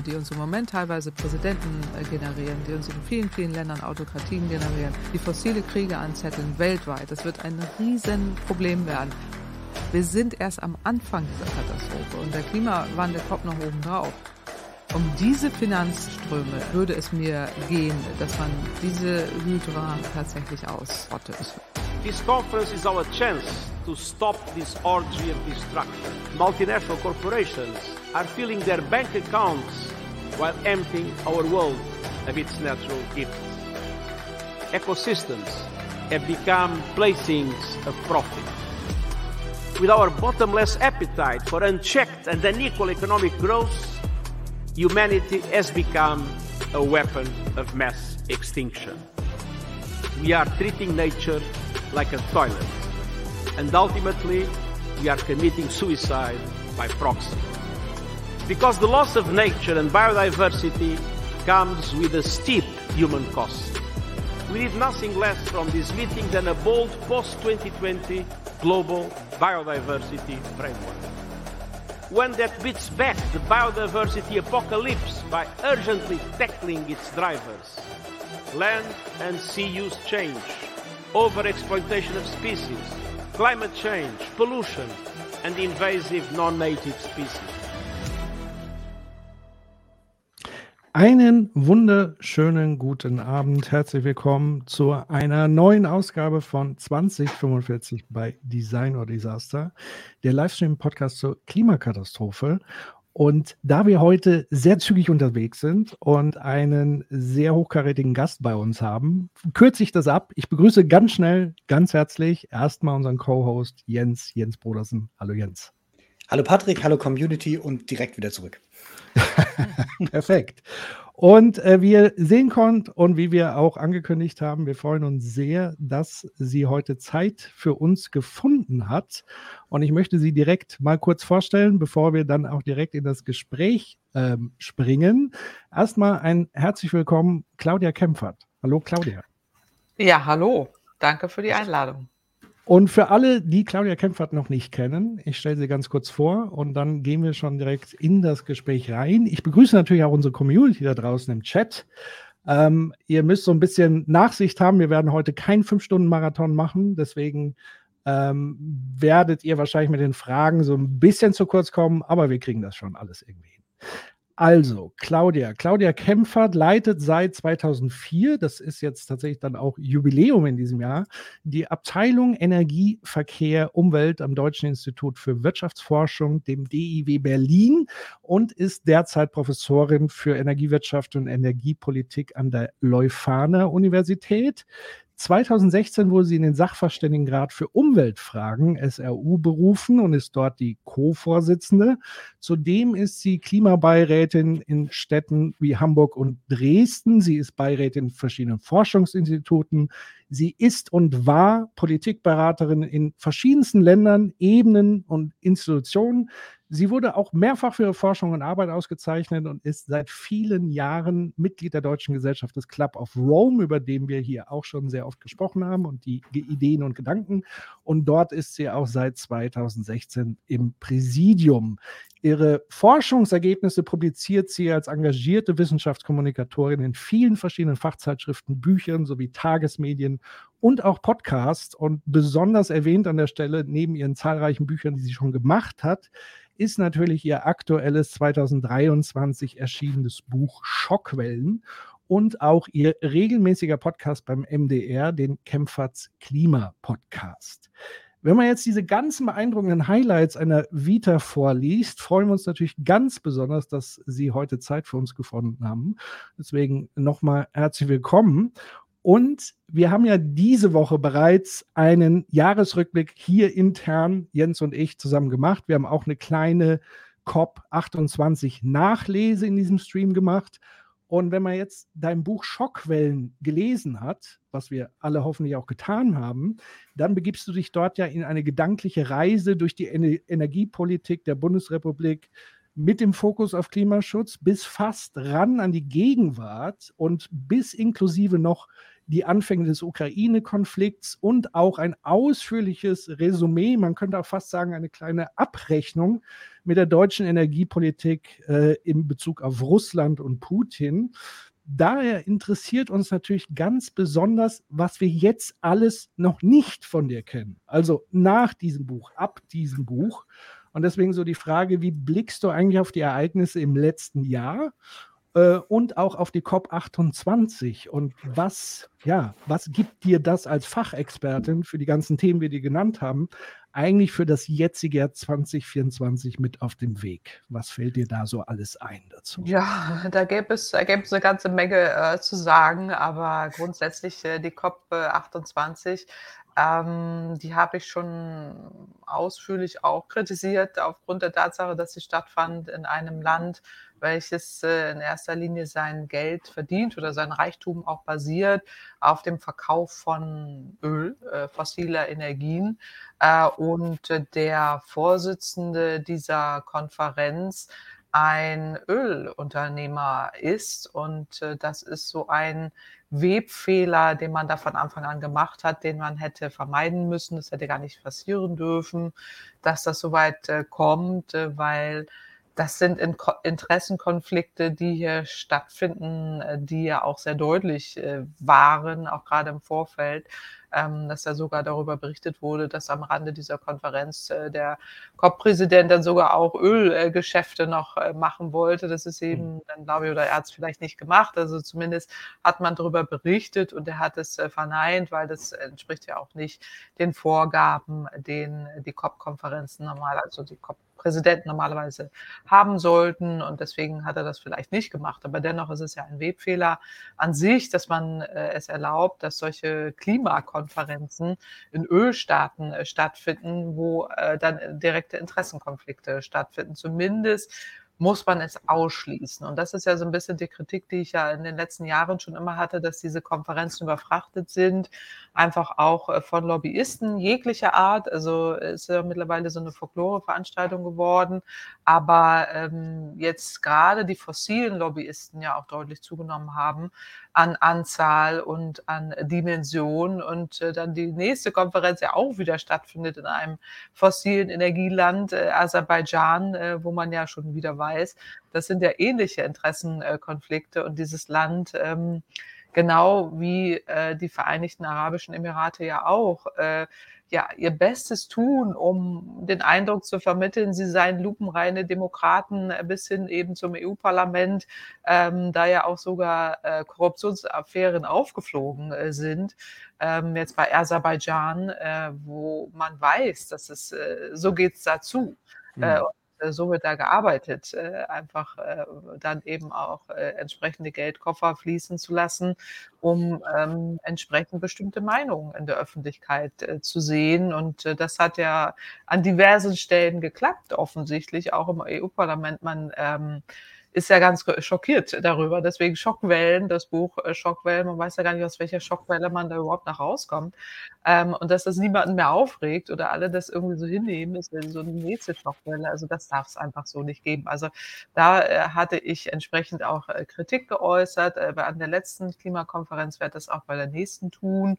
die uns im Moment teilweise Präsidenten äh, generieren, die uns in vielen, vielen Ländern Autokratien generieren, die fossile Kriege anzetteln weltweit. Das wird ein Riesenproblem werden. Wir sind erst am Anfang dieser Katastrophe und der Klimawandel kommt noch oben drauf. Um diese Finanzströme würde es mir gehen, dass man diese Hydra tatsächlich ausrottet. This conference is our chance to stop this orgy of destruction. Multinational corporations are filling their bank accounts while emptying our world of its natural gifts. Ecosystems have become playthings of profit. With our bottomless appetite for unchecked and unequal economic growth, humanity has become a weapon of mass extinction. We are treating nature like a toilet, and ultimately, we are committing suicide by proxy. Because the loss of nature and biodiversity comes with a steep human cost. We need nothing less from this meeting than a bold post-2020 global biodiversity framework. One that beats back the biodiversity apocalypse by urgently tackling its drivers. Land and sea use change, overexploitation of species, climate change, pollution, and invasive non-native species. Einen wunderschönen guten Abend. Herzlich willkommen zu einer neuen Ausgabe von 2045 bei Design or Disaster, der Livestream-Podcast zur Klimakatastrophe. Und da wir heute sehr zügig unterwegs sind und einen sehr hochkarätigen Gast bei uns haben, kürze ich das ab. Ich begrüße ganz schnell, ganz herzlich erstmal unseren Co-Host Jens, Jens Brodersen. Hallo Jens. Hallo Patrick, hallo Community und direkt wieder zurück. Perfekt. Und äh, wie ihr sehen konnt und wie wir auch angekündigt haben, wir freuen uns sehr, dass sie heute Zeit für uns gefunden hat. Und ich möchte sie direkt mal kurz vorstellen, bevor wir dann auch direkt in das Gespräch ähm, springen. Erstmal ein herzlich willkommen, Claudia Kempfert. Hallo, Claudia. Ja, hallo. Danke für die Einladung. Und für alle, die Claudia Kempfert noch nicht kennen, ich stelle sie ganz kurz vor und dann gehen wir schon direkt in das Gespräch rein. Ich begrüße natürlich auch unsere Community da draußen im Chat. Ähm, ihr müsst so ein bisschen Nachsicht haben. Wir werden heute keinen 5-Stunden-Marathon machen. Deswegen ähm, werdet ihr wahrscheinlich mit den Fragen so ein bisschen zu kurz kommen, aber wir kriegen das schon alles irgendwie hin. Also, Claudia. Claudia Kempfert leitet seit 2004, das ist jetzt tatsächlich dann auch Jubiläum in diesem Jahr, die Abteilung Energie, Verkehr, Umwelt am Deutschen Institut für Wirtschaftsforschung, dem DIW Berlin und ist derzeit Professorin für Energiewirtschaft und Energiepolitik an der Leuphana Universität. 2016 wurde sie in den Sachverständigenrat für Umweltfragen SRU berufen und ist dort die Co-Vorsitzende. Zudem ist sie Klimabeirätin in Städten wie Hamburg und Dresden. Sie ist Beirätin in verschiedenen Forschungsinstituten. Sie ist und war Politikberaterin in verschiedensten Ländern, Ebenen und Institutionen. Sie wurde auch mehrfach für ihre Forschung und Arbeit ausgezeichnet und ist seit vielen Jahren Mitglied der Deutschen Gesellschaft des Club of Rome, über den wir hier auch schon sehr oft gesprochen haben und die Ideen und Gedanken. Und dort ist sie auch seit 2016 im Präsidium. Ihre Forschungsergebnisse publiziert sie als engagierte Wissenschaftskommunikatorin in vielen verschiedenen Fachzeitschriften, Büchern sowie Tagesmedien und auch Podcasts. Und besonders erwähnt an der Stelle, neben ihren zahlreichen Büchern, die sie schon gemacht hat, ist natürlich ihr aktuelles 2023 erschienenes Buch Schockwellen und auch ihr regelmäßiger Podcast beim MDR, den Kempferts Klima Podcast. Wenn man jetzt diese ganzen beeindruckenden Highlights einer Vita vorliest, freuen wir uns natürlich ganz besonders, dass Sie heute Zeit für uns gefunden haben. Deswegen nochmal herzlich willkommen. Und wir haben ja diese Woche bereits einen Jahresrückblick hier intern, Jens und ich, zusammen gemacht. Wir haben auch eine kleine COP28 Nachlese in diesem Stream gemacht. Und wenn man jetzt dein Buch Schockwellen gelesen hat, was wir alle hoffentlich auch getan haben, dann begibst du dich dort ja in eine gedankliche Reise durch die Energiepolitik der Bundesrepublik mit dem Fokus auf Klimaschutz bis fast ran an die Gegenwart und bis inklusive noch die Anfänge des Ukraine-Konflikts und auch ein ausführliches Resümee, man könnte auch fast sagen, eine kleine Abrechnung mit der deutschen Energiepolitik äh, in Bezug auf Russland und Putin. Daher interessiert uns natürlich ganz besonders, was wir jetzt alles noch nicht von dir kennen. Also nach diesem Buch, ab diesem Buch. Und deswegen so die Frage, wie blickst du eigentlich auf die Ereignisse im letzten Jahr äh, und auch auf die COP28? Und was, ja, was gibt dir das als Fachexpertin für die ganzen Themen, die wir genannt haben, eigentlich für das jetzige Jahr 2024 mit auf dem Weg? Was fällt dir da so alles ein dazu? Ja, da gäbe es, da gäbe es eine ganze Menge äh, zu sagen, aber grundsätzlich äh, die COP28 ähm, die habe ich schon ausführlich auch kritisiert, aufgrund der Tatsache, dass sie stattfand in einem Land, welches äh, in erster Linie sein Geld verdient oder sein Reichtum auch basiert auf dem Verkauf von Öl, äh, fossiler Energien. Äh, und der Vorsitzende dieser Konferenz ein Ölunternehmer ist. Und äh, das ist so ein Webfehler, den man da von Anfang an gemacht hat, den man hätte vermeiden müssen. Das hätte gar nicht passieren dürfen, dass das so weit äh, kommt, äh, weil das sind in Interessenkonflikte, die hier stattfinden, äh, die ja auch sehr deutlich äh, waren, auch gerade im Vorfeld ähm, dass da sogar darüber berichtet wurde, dass am Rande dieser Konferenz äh, der COP-Präsident dann sogar auch Ölgeschäfte noch äh, machen wollte. Das ist eben hm. dann, glaube ich, oder er hat es vielleicht nicht gemacht. Also zumindest hat man darüber berichtet und er hat es äh, verneint, weil das entspricht ja auch nicht den Vorgaben, den die COP-Konferenzen normal, also die COP Präsidenten normalerweise haben sollten. Und deswegen hat er das vielleicht nicht gemacht. Aber dennoch ist es ja ein Webfehler an sich, dass man äh, es erlaubt, dass solche Klimakonferenzen in Ölstaaten äh, stattfinden, wo äh, dann direkte Interessenkonflikte stattfinden. Zumindest muss man es ausschließen. Und das ist ja so ein bisschen die Kritik, die ich ja in den letzten Jahren schon immer hatte, dass diese Konferenzen überfrachtet sind, einfach auch äh, von Lobbyisten jeglicher Art. Also ist ja mittlerweile so eine Folklore-Veranstaltung geworden. Aber ähm, jetzt gerade die fossilen Lobbyisten ja auch deutlich zugenommen haben an Anzahl und an Dimension. Und äh, dann die nächste Konferenz ja auch wieder stattfindet in einem fossilen Energieland, äh, Aserbaidschan, äh, wo man ja schon wieder weiß, das sind ja ähnliche Interessenkonflikte und dieses Land, ähm, genau wie äh, die Vereinigten Arabischen Emirate ja auch, äh, ja, ihr Bestes tun, um den Eindruck zu vermitteln, sie seien lupenreine Demokraten äh, bis hin eben zum EU-Parlament, ähm, da ja auch sogar äh, Korruptionsaffären aufgeflogen äh, sind. Ähm, jetzt bei Aserbaidschan, äh, wo man weiß, dass es äh, so geht's dazu. Mhm. Äh, so wird da gearbeitet, äh, einfach äh, dann eben auch entsprechende Geldkoffer fließen zu lassen, um ähm, entsprechend bestimmte Meinungen in der Öffentlichkeit zu sehen. Und das hat ja an diversen Stellen geklappt, offensichtlich, auch im EU-Parlament. Man ähm, ist ja ganz schockiert darüber. Deswegen Schockwellen, das Buch äh, Schockwellen, man weiß ja gar nicht, aus welcher Schockwelle man da überhaupt nach rauskommt. Ähm, und dass das niemanden mehr aufregt oder alle das irgendwie so hinnehmen, ist so eine nächste Schockwelle. Also das darf es einfach so nicht geben. Also da äh, hatte ich entsprechend auch äh, Kritik geäußert. Äh, an der letzten Klimakonferenz werde das auch bei der nächsten tun.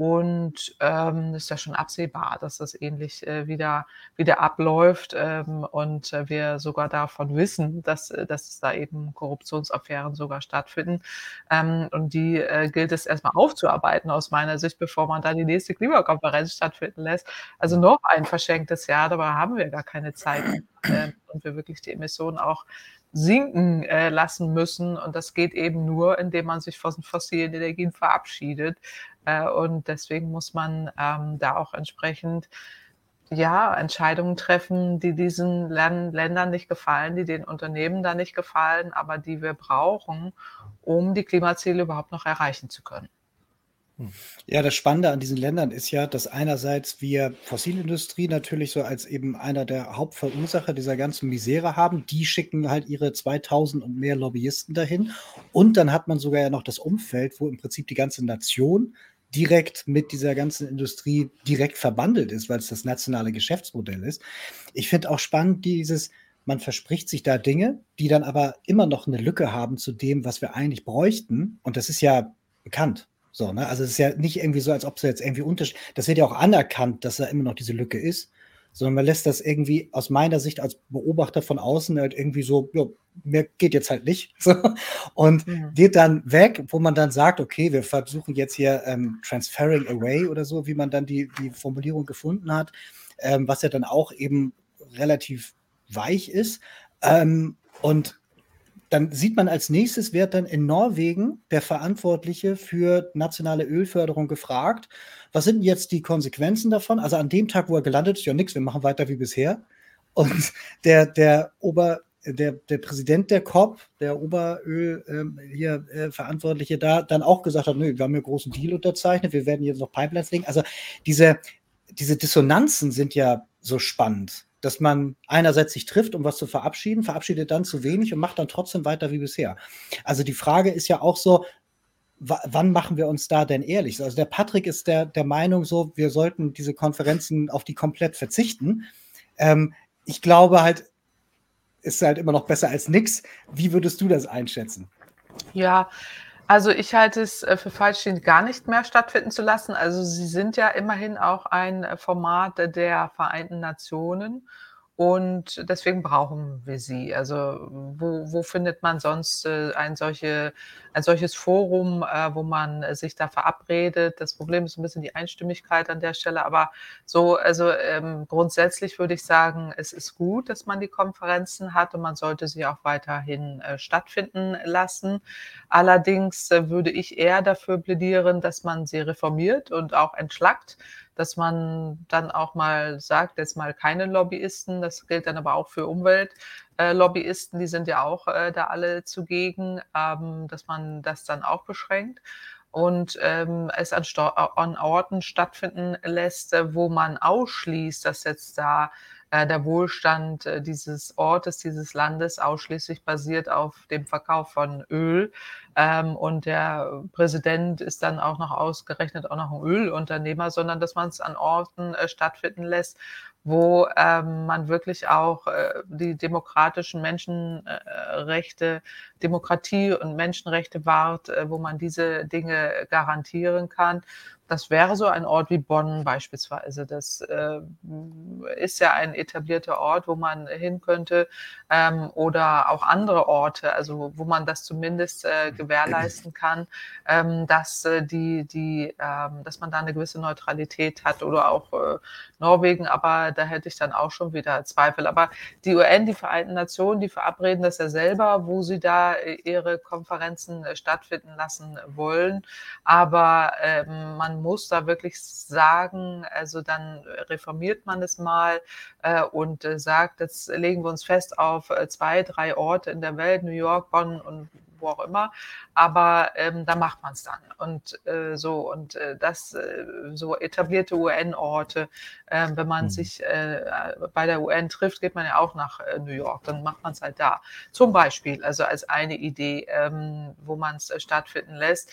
Und ähm, ist ja schon absehbar, dass das ähnlich äh, wieder, wieder abläuft ähm, und äh, wir sogar davon wissen, dass, äh, dass da eben Korruptionsaffären sogar stattfinden. Ähm, und die äh, gilt es erstmal aufzuarbeiten aus meiner Sicht, bevor man da die nächste Klimakonferenz stattfinden lässt. Also noch ein verschenktes Jahr, dabei haben wir gar keine Zeit äh, und wir wirklich die Emissionen auch sinken äh, lassen müssen. Und das geht eben nur, indem man sich von fossilen Energien verabschiedet. Äh, und deswegen muss man ähm, da auch entsprechend ja, Entscheidungen treffen, die diesen Ländern nicht gefallen, die den Unternehmen da nicht gefallen, aber die wir brauchen, um die Klimaziele überhaupt noch erreichen zu können. Ja, das Spannende an diesen Ländern ist ja, dass einerseits wir Fossilindustrie natürlich so als eben einer der Hauptverursacher dieser ganzen Misere haben. Die schicken halt ihre 2000 und mehr Lobbyisten dahin. Und dann hat man sogar ja noch das Umfeld, wo im Prinzip die ganze Nation direkt mit dieser ganzen Industrie direkt verbandelt ist, weil es das nationale Geschäftsmodell ist. Ich finde auch spannend dieses, man verspricht sich da Dinge, die dann aber immer noch eine Lücke haben zu dem, was wir eigentlich bräuchten. Und das ist ja bekannt. So, ne? Also es ist ja nicht irgendwie so, als ob es jetzt irgendwie Unterschied. Das wird ja auch anerkannt, dass da immer noch diese Lücke ist sondern man lässt das irgendwie aus meiner Sicht als Beobachter von außen halt irgendwie so, ja, mehr geht jetzt halt nicht. So. Und ja. geht dann weg, wo man dann sagt, okay, wir versuchen jetzt hier ähm, Transferring Away oder so, wie man dann die, die Formulierung gefunden hat, ähm, was ja dann auch eben relativ weich ist. Ähm, und dann sieht man als nächstes, wird dann in Norwegen der Verantwortliche für nationale Ölförderung gefragt, was sind jetzt die Konsequenzen davon? Also an dem Tag, wo er gelandet ist, ja nichts, wir machen weiter wie bisher. Und der, der Ober, der, der Präsident der COP, der Oberöl ähm, hier äh, Verantwortliche da, dann auch gesagt hat, nö, wir haben hier großen Deal unterzeichnet, wir werden jetzt noch Pipelines legen. Also diese, diese Dissonanzen sind ja so spannend dass man einerseits sich trifft, um was zu verabschieden, verabschiedet dann zu wenig und macht dann trotzdem weiter wie bisher. Also die Frage ist ja auch so, wann machen wir uns da denn ehrlich? Also der Patrick ist der, der Meinung so, wir sollten diese Konferenzen auf die komplett verzichten. Ähm, ich glaube halt, ist halt immer noch besser als nichts. Wie würdest du das einschätzen? Ja, also ich halte es äh, für falsch, ihn gar nicht mehr stattfinden zu lassen. Also sie sind ja immerhin auch ein äh, Format der Vereinten Nationen. Und deswegen brauchen wir sie. Also wo, wo findet man sonst äh, ein, solche, ein solches Forum, äh, wo man sich da verabredet? Das Problem ist ein bisschen die Einstimmigkeit an der Stelle. Aber so, also ähm, grundsätzlich würde ich sagen, es ist gut, dass man die Konferenzen hat und man sollte sie auch weiterhin äh, stattfinden lassen. Allerdings äh, würde ich eher dafür plädieren, dass man sie reformiert und auch entschlackt dass man dann auch mal sagt, jetzt mal keine Lobbyisten, das gilt dann aber auch für Umweltlobbyisten, die sind ja auch äh, da alle zugegen, ähm, dass man das dann auch beschränkt. Und ähm, es an, an, Orten stattfinden lässt, wo man ausschließt, dass jetzt da der Wohlstand äh, dieses Ortes, dieses Landes ausschließlich basiert auf dem Verkauf von Öl. Ähm, und der Präsident ist dann auch noch ausgerechnet auch noch ein Ölunternehmer, sondern dass man es an Orten äh, stattfinden lässt, wo ähm, man wirklich auch äh, die demokratischen Menschenrechte, Demokratie und Menschenrechte wahrt, äh, wo man diese Dinge garantieren kann das wäre so ein Ort wie Bonn beispielsweise. Das äh, ist ja ein etablierter Ort, wo man hin könnte ähm, oder auch andere Orte, also wo man das zumindest äh, gewährleisten kann, ähm, dass äh, die, die, ähm, dass man da eine gewisse Neutralität hat oder auch äh, Norwegen, aber da hätte ich dann auch schon wieder Zweifel. Aber die UN, die Vereinten Nationen, die verabreden das ja selber, wo sie da äh, ihre Konferenzen äh, stattfinden lassen wollen. Aber ähm, man muss da wirklich sagen, also dann reformiert man es mal äh, und äh, sagt, jetzt legen wir uns fest auf äh, zwei, drei Orte in der Welt, New York, Bonn und wo auch immer, aber ähm, da macht man es dann. Und äh, so, und äh, das äh, so etablierte UN-Orte, ähm, wenn man mhm. sich äh, bei der UN trifft, geht man ja auch nach äh, New York, dann macht man es halt da. Zum Beispiel, also als eine Idee, ähm, wo man es äh, stattfinden lässt.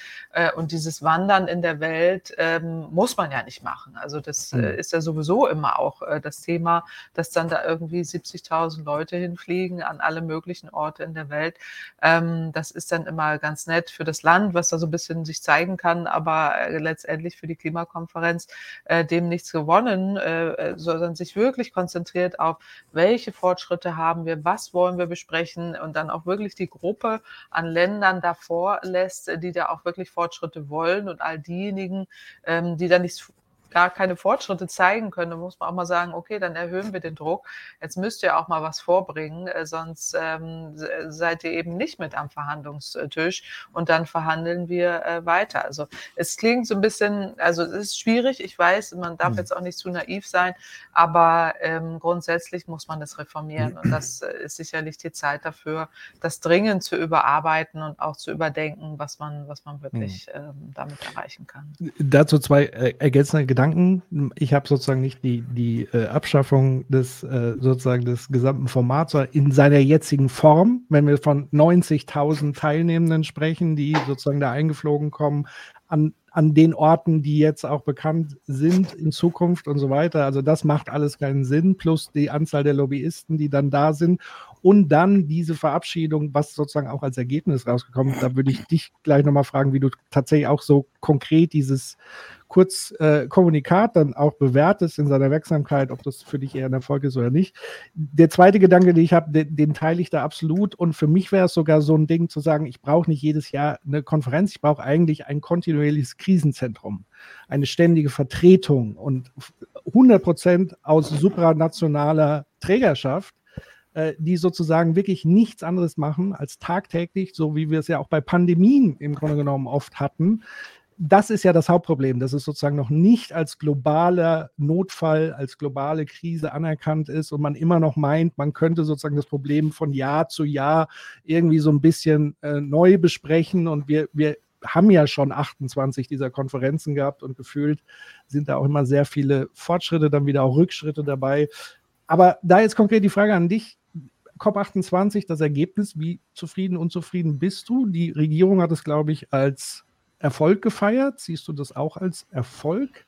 und dieses Wandern in der Welt ähm, muss man ja nicht machen. Also das mhm. ist ja sowieso immer auch das Thema, dass dann da irgendwie 70.000 Leute hinfliegen an alle möglichen Orte in der Welt. Ähm, das ist dann immer ganz nett für das Land, was da so ein bisschen sich zeigen kann, aber äh, letztendlich für die Klimakonferenz äh, dem nichts gewonnen, äh, äh, sondern sich wirklich konzentriert auf, welche Fortschritte haben wir, was wollen wir besprechen und dann auch wirklich die Gruppe an Ländern davor lässt, die da auch wirklich Fortschritte wollen und all diejenigen, ähm, die da nichts gar keine Fortschritte zeigen können, dann muss man auch mal sagen, okay, dann erhöhen wir den Druck. Jetzt müsst ihr auch mal was vorbringen, äh, sonst ähm, seid ihr eben nicht mit am Verhandlungstisch und dann verhandeln wir äh, weiter. Also es klingt so ein bisschen, also es ist schwierig, ich weiß, man darf mhm. jetzt auch nicht zu naiv sein, aber ähm, grundsätzlich muss man das reformieren und das äh, ist sicherlich die Zeit dafür, das dringend zu überarbeiten und auch zu überdenken, was man, was man wirklich mhm. ähm, damit erreichen kann. Dazu zwei äh, ergänzende Gedanken. Ich habe sozusagen nicht die, die äh, Abschaffung des äh, sozusagen des gesamten Formats in seiner jetzigen Form, wenn wir von 90.000 Teilnehmenden sprechen, die sozusagen da eingeflogen kommen, an, an den Orten, die jetzt auch bekannt sind in Zukunft und so weiter. Also das macht alles keinen Sinn, plus die Anzahl der Lobbyisten, die dann da sind und dann diese Verabschiedung, was sozusagen auch als Ergebnis rausgekommen ist. Da würde ich dich gleich nochmal fragen, wie du tatsächlich auch so konkret dieses kurz äh, dann auch bewertest in seiner Wirksamkeit, ob das für dich eher ein Erfolg ist oder nicht. Der zweite Gedanke, den ich habe, den, den, teile ich da absolut. Und für mich wäre es sogar so ein Ding zu sagen, ich brauche nicht jedes Jahr eine Konferenz, ich brauche eigentlich ein kontinuierliches Krisenzentrum, eine ständige Vertretung und 100 Prozent aus supranationaler Trägerschaft äh, die sozusagen wirklich nichts anderes machen als tagtäglich, so wie wir es ja auch bei Pandemien im Grunde genommen oft hatten, das ist ja das Hauptproblem, dass es sozusagen noch nicht als globaler Notfall, als globale Krise anerkannt ist und man immer noch meint, man könnte sozusagen das Problem von Jahr zu Jahr irgendwie so ein bisschen äh, neu besprechen. Und wir, wir haben ja schon 28 dieser Konferenzen gehabt und gefühlt sind da auch immer sehr viele Fortschritte, dann wieder auch Rückschritte dabei. Aber da jetzt konkret die Frage an dich. COP28, das Ergebnis, wie zufrieden, unzufrieden bist du? Die Regierung hat es, glaube ich, als Erfolg gefeiert? Siehst du das auch als Erfolg?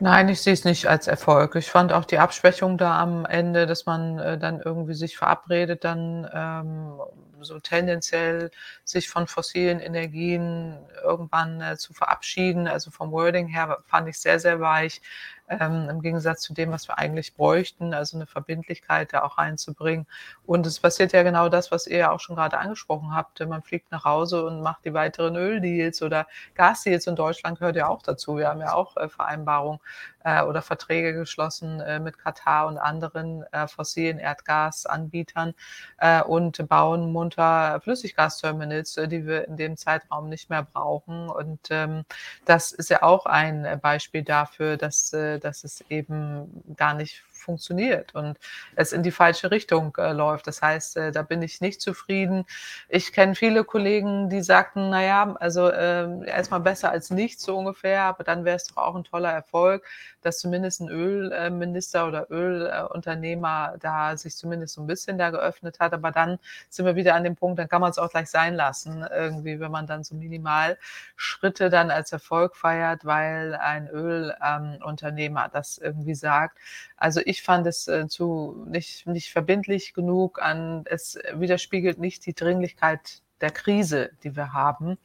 Nein, ich sehe es nicht als Erfolg. Ich fand auch die Abschwächung da am Ende, dass man äh, dann irgendwie sich verabredet, dann ähm, so tendenziell sich von fossilen Energien irgendwann äh, zu verabschieden. Also vom Wording her fand ich sehr, sehr weich ähm, im Gegensatz zu dem, was wir eigentlich bräuchten, also eine Verbindlichkeit da auch reinzubringen. Und es passiert ja genau das, was ihr ja auch schon gerade angesprochen habt. Man fliegt nach Hause und macht die weiteren Öldeals oder Gasdeals in Deutschland gehört ja auch dazu. Wir haben ja auch äh, Vereinbarungen äh, oder Verträge geschlossen äh, mit Katar und anderen äh, fossilen Erdgasanbietern äh, und bauen munter Flüssiggasterminals, äh, die wir in dem Zeitraum nicht mehr brauchen. Und ähm, das ist ja auch ein Beispiel dafür, dass, dass es eben gar nicht funktioniert und es in die falsche Richtung äh, läuft. Das heißt, äh, da bin ich nicht zufrieden. Ich kenne viele Kollegen, die sagten, naja, also äh, erstmal besser als nichts so ungefähr, aber dann wäre es doch auch ein toller Erfolg, dass zumindest ein Ölminister oder Ölunternehmer da sich zumindest so ein bisschen da geöffnet hat. Aber dann sind wir wieder an dem Punkt, dann kann man es auch gleich sein lassen, irgendwie, wenn man dann so minimal Schritte dann als Erfolg feiert, weil ein Ölunternehmer das irgendwie sagt. Also ich fand es äh, zu nicht, nicht verbindlich genug an, es widerspiegelt nicht die Dringlichkeit der Krise, die wir haben.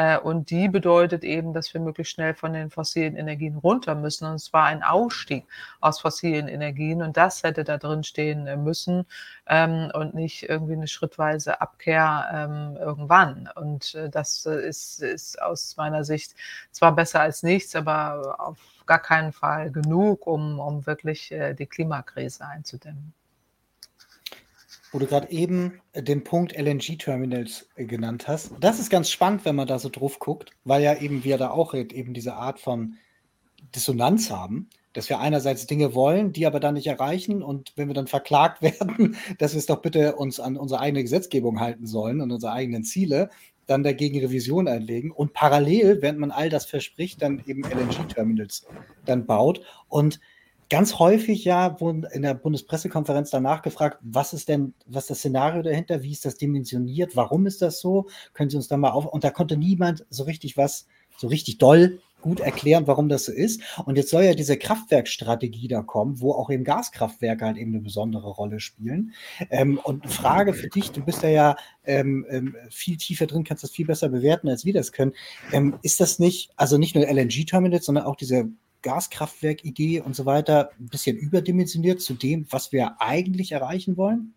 Äh, und die bedeutet eben, dass wir möglichst schnell von den fossilen Energien runter müssen. Und zwar ein Ausstieg aus fossilen Energien. Und das hätte da drin stehen äh, müssen ähm, und nicht irgendwie eine schrittweise Abkehr ähm, irgendwann. Und äh, das ist, ist aus meiner Sicht zwar besser als nichts, aber auf gar keinen Fall genug, um, um wirklich die Klimakrise einzudämmen. Wo du gerade eben den Punkt LNG-Terminals genannt hast. Das ist ganz spannend, wenn man da so drauf guckt, weil ja eben wir da auch eben diese Art von Dissonanz haben, dass wir einerseits Dinge wollen, die aber dann nicht erreichen und wenn wir dann verklagt werden, dass wir es doch bitte uns an unsere eigene Gesetzgebung halten sollen und unsere eigenen Ziele, dann dagegen Revision einlegen und parallel, während man all das verspricht, dann eben LNG-Terminals dann baut und ganz häufig ja wurden in der Bundespressekonferenz danach gefragt, was ist denn, was ist das Szenario dahinter, wie ist das dimensioniert, warum ist das so? Können Sie uns da mal auf? Und da konnte niemand so richtig was, so richtig doll gut erklären, warum das so ist. Und jetzt soll ja diese Kraftwerkstrategie da kommen, wo auch eben Gaskraftwerke halt eben eine besondere Rolle spielen. Ähm, und Frage für dich, du bist da ja ähm, ähm, viel tiefer drin, kannst das viel besser bewerten, als wir das können. Ähm, ist das nicht, also nicht nur LNG-Terminals, sondern auch diese Gaskraftwerk-Idee und so weiter ein bisschen überdimensioniert zu dem, was wir eigentlich erreichen wollen?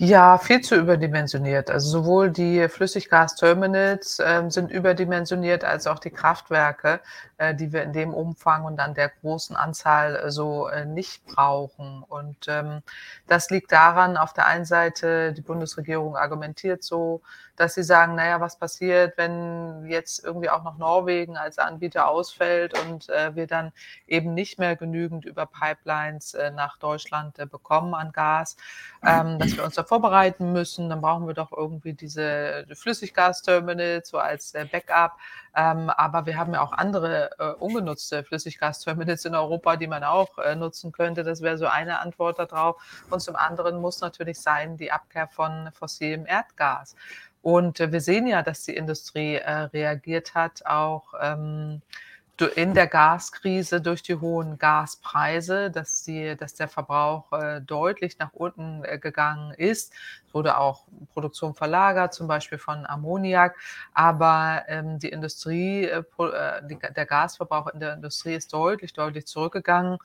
Ja, viel zu überdimensioniert. Also sowohl die Flüssiggasterminals äh, sind überdimensioniert als auch die Kraftwerke, äh, die wir in dem Umfang und an der großen Anzahl äh, so äh, nicht brauchen. Und ähm, das liegt daran, auf der einen Seite, die Bundesregierung argumentiert so, dass sie sagen, naja, was passiert, wenn jetzt irgendwie auch noch Norwegen als Anbieter ausfällt und äh, wir dann eben nicht mehr genügend über Pipelines äh, nach Deutschland bekommen an Gas, ähm, dass wir uns da vorbereiten müssen. Dann brauchen wir doch irgendwie diese Flüssiggasterminals so als äh, Backup. Ähm, aber wir haben ja auch andere äh, ungenutzte Flüssiggasterminals in Europa, die man auch äh, nutzen könnte. Das wäre so eine Antwort darauf. Und zum anderen muss natürlich sein die Abkehr von fossilem Erdgas. Und äh, wir sehen ja, dass die Industrie äh, reagiert hat, auch ähm, in der Gaskrise durch die hohen Gaspreise, dass, die, dass der Verbrauch äh, deutlich nach unten äh, gegangen ist. Es wurde auch Produktion verlagert, zum Beispiel von Ammoniak. Aber ähm, die Industrie, äh, äh der Gasverbrauch in der Industrie ist deutlich, deutlich zurückgegangen.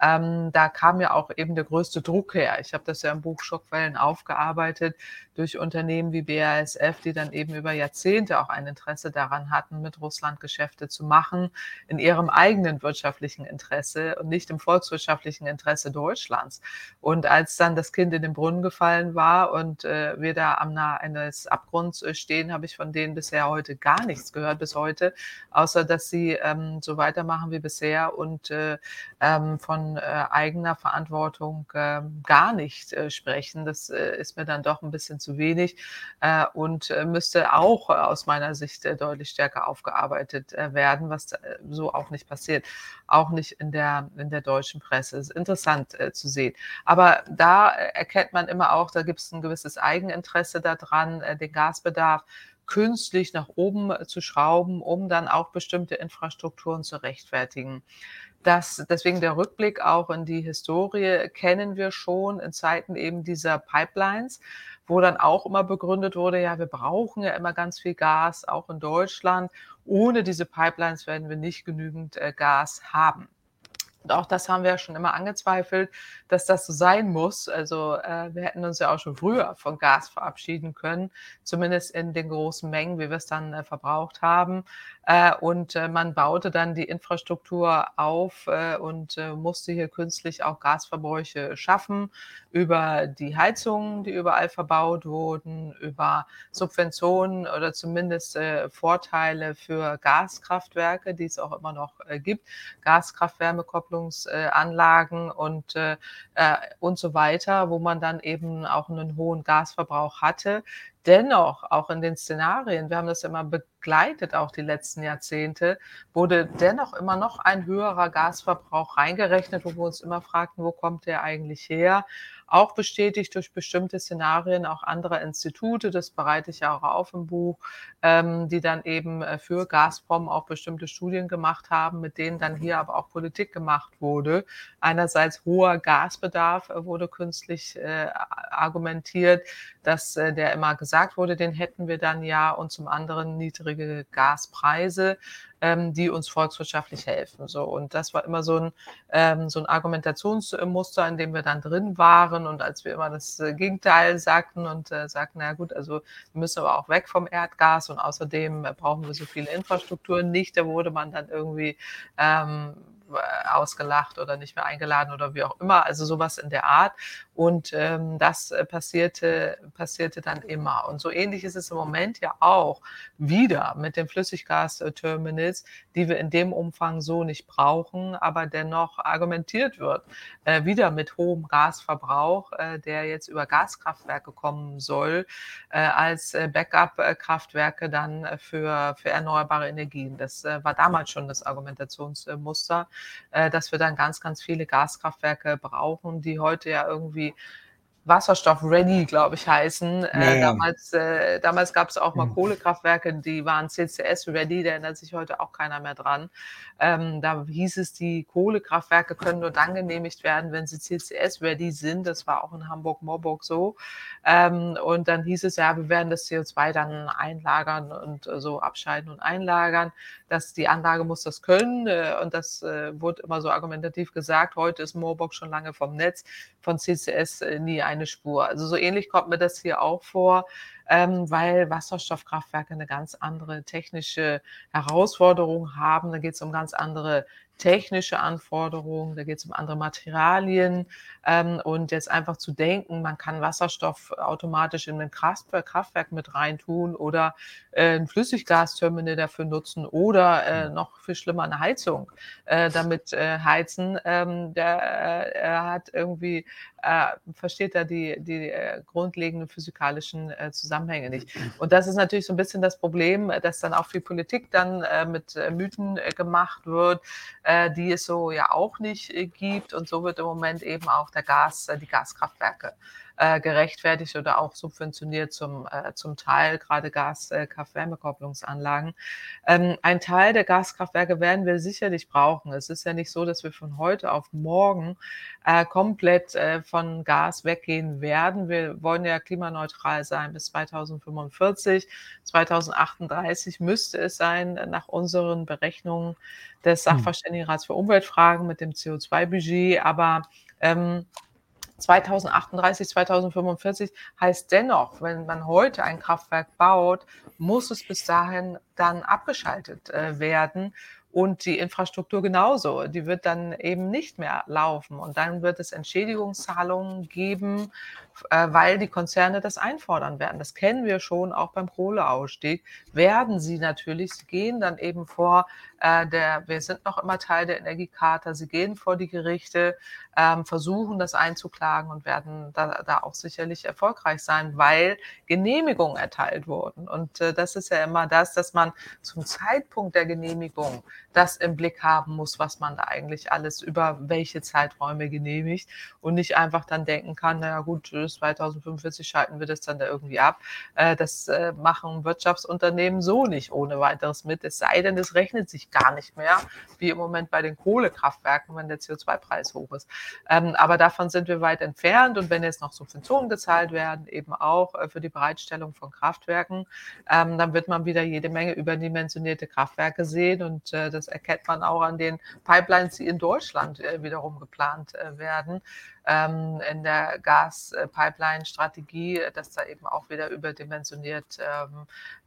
Ähm, da kam ja auch eben der größte Druck her. Ich habe das ja im Buch Schockwellen aufgearbeitet durch Unternehmen wie BASF, die dann eben über Jahrzehnte auch ein Interesse daran hatten, mit Russland Geschäfte zu machen, in ihrem eigenen wirtschaftlichen Interesse und nicht im volkswirtschaftlichen Interesse Deutschlands. Und als dann das Kind in den Brunnen gefallen war und äh, wir da am Nahe eines Abgrunds äh, stehen, habe ich von denen bisher heute gar nichts gehört, bis heute, außer dass sie ähm, so weitermachen wie bisher und äh, ähm, von äh, eigener Verantwortung äh, gar nicht äh, sprechen. Das äh, ist mir dann doch ein bisschen zu wenig äh, und äh, müsste auch aus meiner Sicht deutlich stärker aufgearbeitet werden, was so auch nicht passiert. Auch nicht in der, in der deutschen Presse. Es ist interessant zu sehen. Aber da erkennt man immer auch, da gibt es ein gewisses Eigeninteresse daran, den Gasbedarf künstlich nach oben zu schrauben, um dann auch bestimmte Infrastrukturen zu rechtfertigen. Das, deswegen der Rückblick auch in die Historie kennen wir schon in Zeiten eben dieser Pipelines, wo dann auch immer begründet wurde, ja, wir brauchen ja immer ganz viel Gas, auch in Deutschland. Ohne diese Pipelines werden wir nicht genügend äh, Gas haben. Und auch das haben wir ja schon immer angezweifelt, dass das so sein muss. Also äh, wir hätten uns ja auch schon früher von Gas verabschieden können, zumindest in den großen Mengen, wie wir es dann äh, verbraucht haben. Äh, und äh, man baute dann die Infrastruktur auf äh, und äh, musste hier künstlich auch Gasverbräuche schaffen über die Heizungen, die überall verbaut wurden, über Subventionen oder zumindest Vorteile für Gaskraftwerke, die es auch immer noch gibt, Gaskraft-Wärmekopplungsanlagen und äh, und so weiter, wo man dann eben auch einen hohen Gasverbrauch hatte. Dennoch, auch in den Szenarien, wir haben das immer begleitet, auch die letzten Jahrzehnte, wurde dennoch immer noch ein höherer Gasverbrauch reingerechnet, wo wir uns immer fragten, wo kommt der eigentlich her? Auch bestätigt durch bestimmte Szenarien auch anderer Institute, das bereite ich ja auch auf im Buch, ähm, die dann eben äh, für Gazprom auch bestimmte Studien gemacht haben, mit denen dann hier aber auch Politik gemacht wurde. Einerseits hoher Gasbedarf äh, wurde künstlich äh, argumentiert, dass äh, der immer gesagt wurde, den hätten wir dann ja und zum anderen niedrige Gaspreise ähm, die uns volkswirtschaftlich helfen. So und das war immer so ein ähm, so ein Argumentationsmuster, in dem wir dann drin waren und als wir immer das äh, Gegenteil sagten und äh, sagten, na gut, also wir müssen aber auch weg vom Erdgas und außerdem äh, brauchen wir so viele Infrastrukturen nicht. Da wurde man dann irgendwie ähm, äh, ausgelacht oder nicht mehr eingeladen oder wie auch immer, also sowas in der Art. Und ähm, das äh, passierte, passierte dann immer. Und so ähnlich ist es im Moment ja auch wieder mit den Flüssiggasterminals, die wir in dem Umfang so nicht brauchen, aber dennoch argumentiert wird, äh, wieder mit hohem Gasverbrauch, äh, der jetzt über Gaskraftwerke kommen soll, äh, als äh, Backup-Kraftwerke dann für, für erneuerbare Energien. Das war damals schon das Argumentationsmuster. Äh, dass wir dann ganz, ganz viele Gaskraftwerke brauchen, die heute ja irgendwie Wasserstoff-ready, glaube ich, heißen. Äh, ja, ja. Damals, äh, damals gab es auch mal mhm. Kohlekraftwerke, die waren CCS-ready, da erinnert sich heute auch keiner mehr dran. Ähm, da hieß es, die Kohlekraftwerke können nur dann genehmigt werden, wenn sie CCS-ready sind. Das war auch in Hamburg-Morburg so. Ähm, und dann hieß es, ja, wir werden das CO2 dann einlagern und äh, so abscheiden und einlagern. Dass die Anlage muss das können. Äh, und das äh, wurde immer so argumentativ gesagt. Heute ist Morburg schon lange vom Netz, von CCS äh, nie eine Spur. Also so ähnlich kommt mir das hier auch vor ähm, weil Wasserstoffkraftwerke eine ganz andere technische Herausforderung haben. Da geht es um ganz andere technische Anforderungen, da geht es um andere Materialien ähm, und jetzt einfach zu denken, man kann Wasserstoff automatisch in ein Kraftwerk mit reintun oder äh, ein Flüssiggasterminal dafür nutzen oder äh, hm. noch viel schlimmer eine Heizung äh, damit äh, heizen, ähm, der äh, hat irgendwie äh, versteht da die, die äh, grundlegenden physikalischen Zusammenhänge nicht. Und das ist natürlich so ein bisschen das Problem, dass dann auch viel Politik dann mit Mythen gemacht wird, die es so ja auch nicht gibt. Und so wird im Moment eben auch der Gas, die Gaskraftwerke äh, gerechtfertigt oder auch subventioniert zum, äh, zum Teil, gerade Gas-Kraft-Wärmekopplungsanlagen. Ähm, ein Teil der Gaskraftwerke werden wir sicherlich brauchen. Es ist ja nicht so, dass wir von heute auf morgen äh, komplett äh, von Gas weggehen werden. Wir wollen ja klimaneutral sein bis 2045. 2038 müsste es sein, nach unseren Berechnungen des hm. Sachverständigenrats für Umweltfragen mit dem CO2-Budget. Aber ähm, 2038, 2045 heißt dennoch, wenn man heute ein Kraftwerk baut, muss es bis dahin dann abgeschaltet äh, werden. Und die Infrastruktur genauso. Die wird dann eben nicht mehr laufen. Und dann wird es Entschädigungszahlungen geben äh, weil die Konzerne das einfordern werden. Das kennen wir schon auch beim Kohleausstieg. Werden sie natürlich, sie gehen dann eben vor äh, der, wir sind noch immer Teil der Energiecharta, sie gehen vor die Gerichte, ähm, versuchen das einzuklagen und werden da, da auch sicherlich erfolgreich sein, weil Genehmigungen erteilt wurden. Und äh, das ist ja immer das, dass man zum Zeitpunkt der Genehmigung das im Blick haben muss, was man da eigentlich alles über welche Zeiträume genehmigt und nicht einfach dann denken kann, naja gut, bis 2045 schalten wir das dann da irgendwie ab. Äh, das äh, machen Wirtschaftsunternehmen so nicht ohne weiteres mit, es sei denn, es rechnet sich gar nicht mehr, wie im Moment bei den Kohlekraftwerken, wenn der CO2-Preis hoch ist. Ähm, aber davon sind wir weit entfernt und wenn jetzt noch Subventionen gezahlt werden, eben auch äh, für die Bereitstellung von Kraftwerken, ähm, dann wird man wieder jede Menge überdimensionierte Kraftwerke sehen und das erkennt man auch an den Pipelines, die in Deutschland wiederum geplant werden ähm, in der Gaspipeline-Strategie, dass da eben auch wieder überdimensioniert ähm,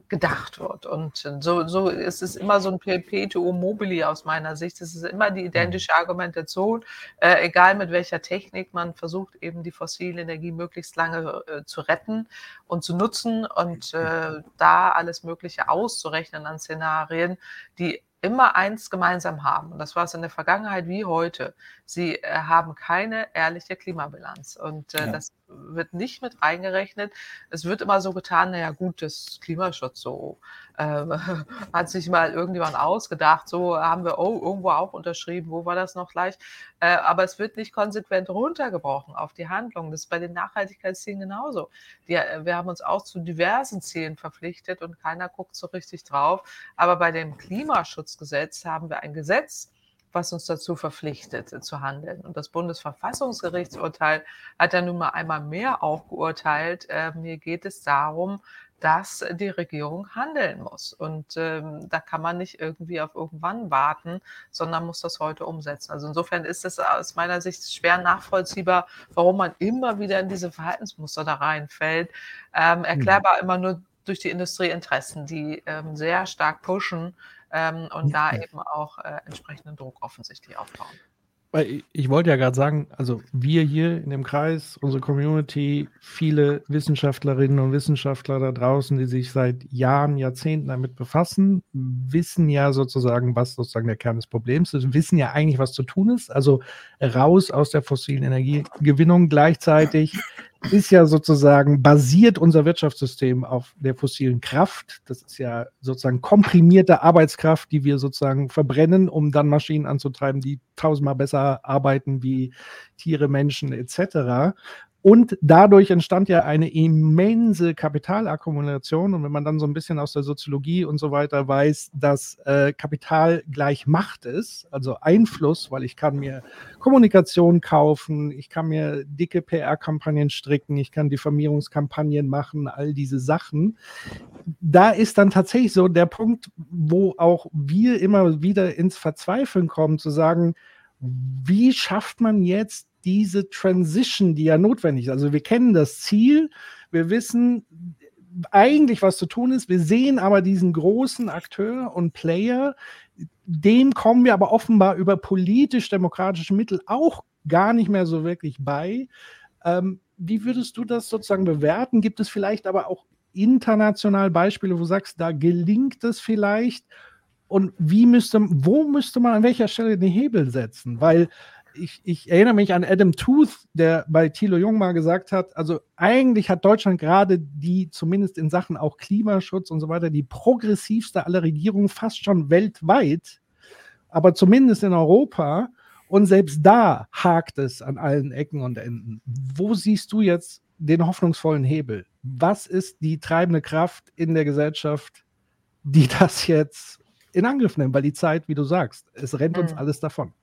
gedacht wird. Und so, so ist es immer so ein Perpetuum mobile aus meiner Sicht. Es ist immer die mhm. identische Argumentation, äh, egal mit welcher Technik man versucht, eben die fossile Energie möglichst lange äh, zu retten und zu nutzen und äh, da alles Mögliche auszurechnen an Szenarien, die immer eins gemeinsam haben. Und das war es in der Vergangenheit wie heute. Sie äh, haben keine ehrliche Klimabilanz. Und äh, ja. das wird nicht mit reingerechnet. Es wird immer so getan, naja gut, das Klimaschutz so äh, hat sich mal irgendjemand ausgedacht, so haben wir oh, irgendwo auch unterschrieben, wo war das noch gleich? Äh, aber es wird nicht konsequent runtergebrochen auf die Handlung. Das ist bei den Nachhaltigkeitszielen genauso. Die, äh, wir haben uns auch zu diversen Zielen verpflichtet und keiner guckt so richtig drauf. Aber bei dem Klimaschutzgesetz haben wir ein Gesetz, was uns dazu verpflichtet äh, zu handeln. Und das Bundesverfassungsgerichtsurteil hat ja nun mal einmal mehr auch geurteilt. Äh, mir geht es darum, dass die Regierung handeln muss. Und ähm, da kann man nicht irgendwie auf irgendwann warten, sondern muss das heute umsetzen. Also insofern ist es aus meiner Sicht schwer nachvollziehbar, warum man immer wieder in diese Verhaltensmuster da reinfällt. Ähm, mhm. erklärbar immer nur durch die Industrieinteressen, die ähm, sehr stark pushen ähm, und ja. da eben auch äh, entsprechenden Druck offensichtlich aufbauen. Ich wollte ja gerade sagen, also wir hier in dem Kreis, unsere Community, viele Wissenschaftlerinnen und Wissenschaftler da draußen, die sich seit Jahren, Jahrzehnten damit befassen, wissen ja sozusagen, was sozusagen der Kern des Problems ist, wissen ja eigentlich, was zu tun ist. Also raus aus der fossilen Energiegewinnung gleichzeitig ist ja sozusagen basiert unser Wirtschaftssystem auf der fossilen Kraft. Das ist ja sozusagen komprimierte Arbeitskraft, die wir sozusagen verbrennen, um dann Maschinen anzutreiben, die tausendmal besser arbeiten wie Tiere, Menschen etc. Und dadurch entstand ja eine immense Kapitalakkumulation. Und wenn man dann so ein bisschen aus der Soziologie und so weiter weiß, dass äh, Kapital gleich Macht ist, also Einfluss, weil ich kann mir Kommunikation kaufen, ich kann mir dicke PR-Kampagnen stricken, ich kann Diffamierungskampagnen machen, all diese Sachen. Da ist dann tatsächlich so der Punkt, wo auch wir immer wieder ins Verzweifeln kommen, zu sagen, wie schafft man jetzt diese Transition, die ja notwendig ist. Also wir kennen das Ziel, wir wissen eigentlich, was zu tun ist. Wir sehen aber diesen großen Akteur und Player, dem kommen wir aber offenbar über politisch-demokratische Mittel auch gar nicht mehr so wirklich bei. Ähm, wie würdest du das sozusagen bewerten? Gibt es vielleicht aber auch international Beispiele, wo du sagst, da gelingt es vielleicht? Und wie müsste, wo müsste man an welcher Stelle den Hebel setzen? Weil ich, ich, erinnere mich an Adam Tooth, der bei Thilo Jung mal gesagt hat, also eigentlich hat Deutschland gerade die, zumindest in Sachen auch Klimaschutz und so weiter, die progressivste aller Regierungen fast schon weltweit, aber zumindest in Europa. Und selbst da hakt es an allen Ecken und Enden. Wo siehst du jetzt den hoffnungsvollen Hebel? Was ist die treibende Kraft in der Gesellschaft, die das jetzt in Angriff nimmt? Weil die Zeit, wie du sagst, es rennt uns mhm. alles davon.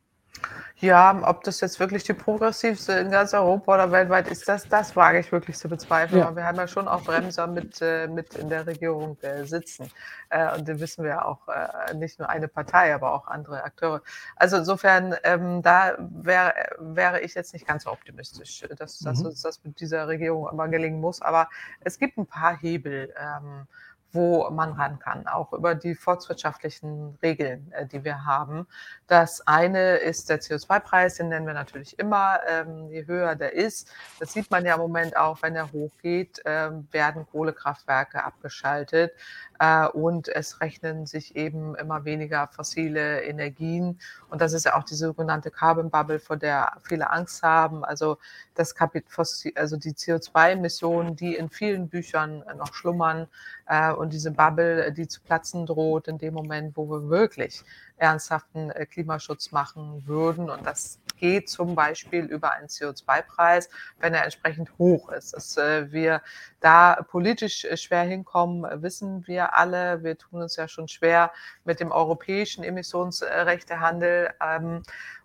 Ja, ob das jetzt wirklich die progressivste in ganz Europa oder weltweit ist, das, das wage ich wirklich zu bezweifeln. Ja. Aber wir haben ja schon auch Bremser mit, äh, mit in der Regierung äh, sitzen. Äh, und da wissen wir auch äh, nicht nur eine Partei, aber auch andere Akteure. Also insofern, ähm, da wäre wäre ich jetzt nicht ganz so optimistisch, dass, dass mhm. uns das mit dieser Regierung immer gelingen muss. Aber es gibt ein paar Hebel. Ähm, wo man ran kann, auch über die volkswirtschaftlichen Regeln, äh, die wir haben. Das eine ist der CO2-Preis, den nennen wir natürlich immer. Ähm, je höher der ist, das sieht man ja im Moment auch, wenn er hochgeht, äh, werden Kohlekraftwerke abgeschaltet äh, und es rechnen sich eben immer weniger fossile Energien. Und das ist ja auch die sogenannte Carbon Bubble, vor der viele Angst haben. Also, das also die CO2-Emissionen, die in vielen Büchern noch schlummern äh, und diese Bubble, die zu platzen droht in dem Moment, wo wir wirklich ernsthaften äh, Klimaschutz machen würden. Und das geht zum Beispiel über einen CO2-Preis, wenn er entsprechend hoch ist. Dass äh, wir da politisch äh, schwer hinkommen, wissen wir alle. Wir tun uns ja schon schwer mit dem europäischen Emissionsrechtehandel.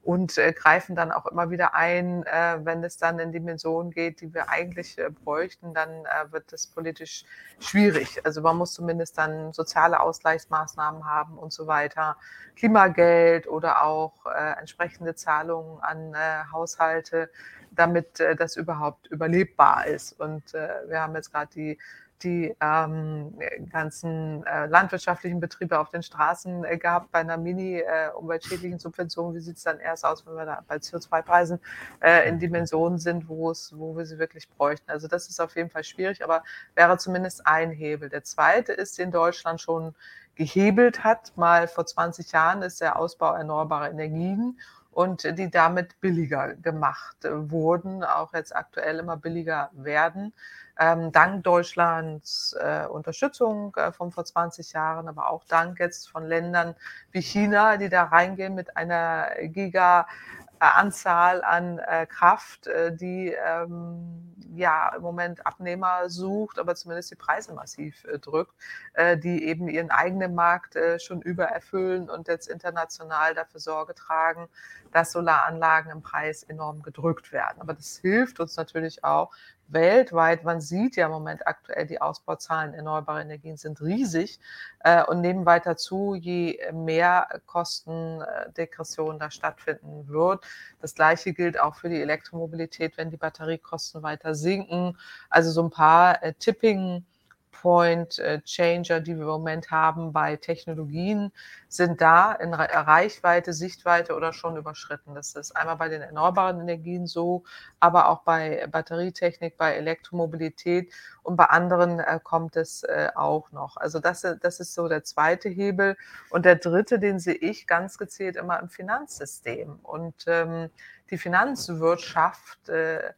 Und äh, greifen dann auch immer wieder ein, äh, wenn es dann in Dimensionen geht, die wir eigentlich äh, bräuchten, dann äh, wird es politisch schwierig. Also man muss zumindest dann soziale Ausgleichsmaßnahmen haben und so weiter, Klimageld oder auch äh, entsprechende Zahlungen an äh, Haushalte, damit das überhaupt überlebbar ist. Und wir haben jetzt gerade die die ähm, ganzen äh, landwirtschaftlichen Betriebe auf den Straßen äh, gehabt bei einer mini-umweltschädlichen äh, Subvention. Wie sieht es dann erst aus, wenn wir da bei CO2-Preisen äh, in Dimensionen sind, wo, es, wo wir sie wirklich bräuchten? Also das ist auf jeden Fall schwierig, aber wäre zumindest ein Hebel. Der zweite ist, den Deutschland schon gehebelt hat. Mal vor 20 Jahren ist der Ausbau erneuerbarer Energien und die damit billiger gemacht wurden, auch jetzt aktuell immer billiger werden ähm, dank Deutschlands äh, Unterstützung äh, von vor 20 Jahren, aber auch dank jetzt von Ländern wie China, die da reingehen mit einer Giga Anzahl an äh, Kraft, äh, die ähm, ja im Moment Abnehmer sucht, aber zumindest die Preise massiv äh, drückt, äh, die eben ihren eigenen Markt äh, schon übererfüllen und jetzt international dafür Sorge tragen, dass Solaranlagen im Preis enorm gedrückt werden. Aber das hilft uns natürlich auch, weltweit, man sieht ja im Moment aktuell, die Ausbauzahlen erneuerbarer Energien sind riesig äh, und nehmen weiter zu, je mehr Kostendegression da stattfinden wird. Das gleiche gilt auch für die Elektromobilität, wenn die Batteriekosten weiter sinken. Also so ein paar äh, Tipping Point äh, Changer, die wir im Moment haben bei Technologien, sind da in Reichweite, Sichtweite oder schon überschritten. Das ist einmal bei den erneuerbaren Energien so, aber auch bei Batterietechnik, bei Elektromobilität und bei anderen äh, kommt es äh, auch noch. Also das, das ist so der zweite Hebel. Und der dritte, den sehe ich ganz gezielt immer im Finanzsystem. Und ähm, die Finanzwirtschaft äh,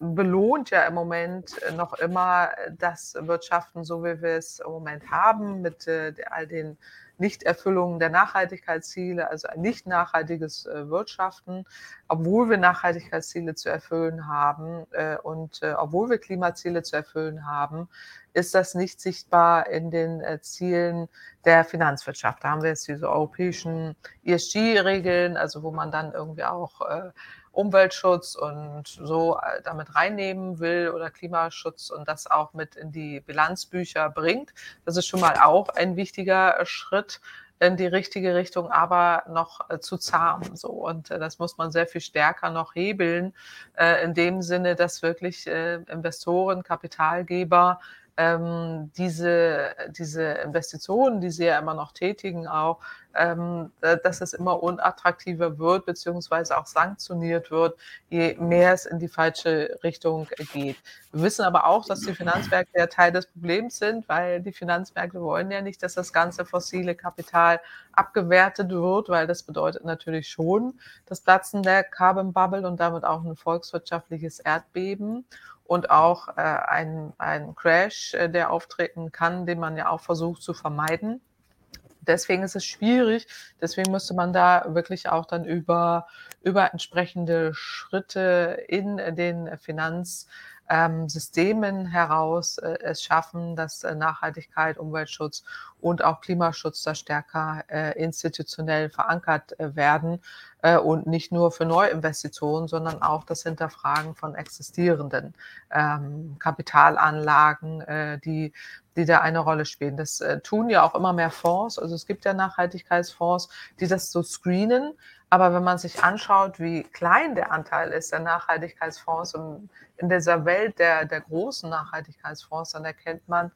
belohnt ja im Moment äh, noch immer äh, das Wirtschaften, so wie wir es im Moment haben, mit äh, all den Nichterfüllungen der Nachhaltigkeitsziele, also ein nicht nachhaltiges Wirtschaften, obwohl wir Nachhaltigkeitsziele zu erfüllen haben und obwohl wir Klimaziele zu erfüllen haben, ist das nicht sichtbar in den Zielen der Finanzwirtschaft. Da haben wir jetzt diese europäischen ESG-Regeln, also wo man dann irgendwie auch Umweltschutz und so äh, damit reinnehmen will oder Klimaschutz und das auch mit in die Bilanzbücher bringt. Das ist schon mal auch ein wichtiger Schritt in die richtige Richtung, aber noch äh, zu zahm. So und äh, das muss man sehr viel stärker noch hebeln in dem Sinne, dass wirklich Investoren, Kapitalgeber ähm, diese, diese Investitionen, die sie ja immer noch tätigen, auch, ähm, dass es immer unattraktiver wird, beziehungsweise auch sanktioniert wird, je mehr es in die falsche Richtung geht. Wir wissen aber auch, dass die Finanzmärkte ja Teil des Problems sind, weil die Finanzmärkte wollen ja nicht, dass das ganze fossile Kapital abgewertet wird, weil das bedeutet natürlich schon das Platzen der Carbon Bubble und damit auch ein volkswirtschaftliches Erdbeben und auch äh, ein, ein Crash, äh, der auftreten kann, den man ja auch versucht zu vermeiden. Deswegen ist es schwierig. Deswegen müsste man da wirklich auch dann über, über entsprechende Schritte in den Finanz ähm, Systemen heraus äh, es schaffen, dass äh, Nachhaltigkeit, Umweltschutz und auch Klimaschutz da stärker äh, institutionell verankert äh, werden äh, und nicht nur für Neuinvestitionen, sondern auch das Hinterfragen von existierenden ähm, Kapitalanlagen, äh, die die da eine Rolle spielen. Das äh, tun ja auch immer mehr Fonds. Also es gibt ja Nachhaltigkeitsfonds, die das so screenen. Aber wenn man sich anschaut, wie klein der Anteil ist der Nachhaltigkeitsfonds in, in dieser Welt der, der großen Nachhaltigkeitsfonds, dann erkennt man,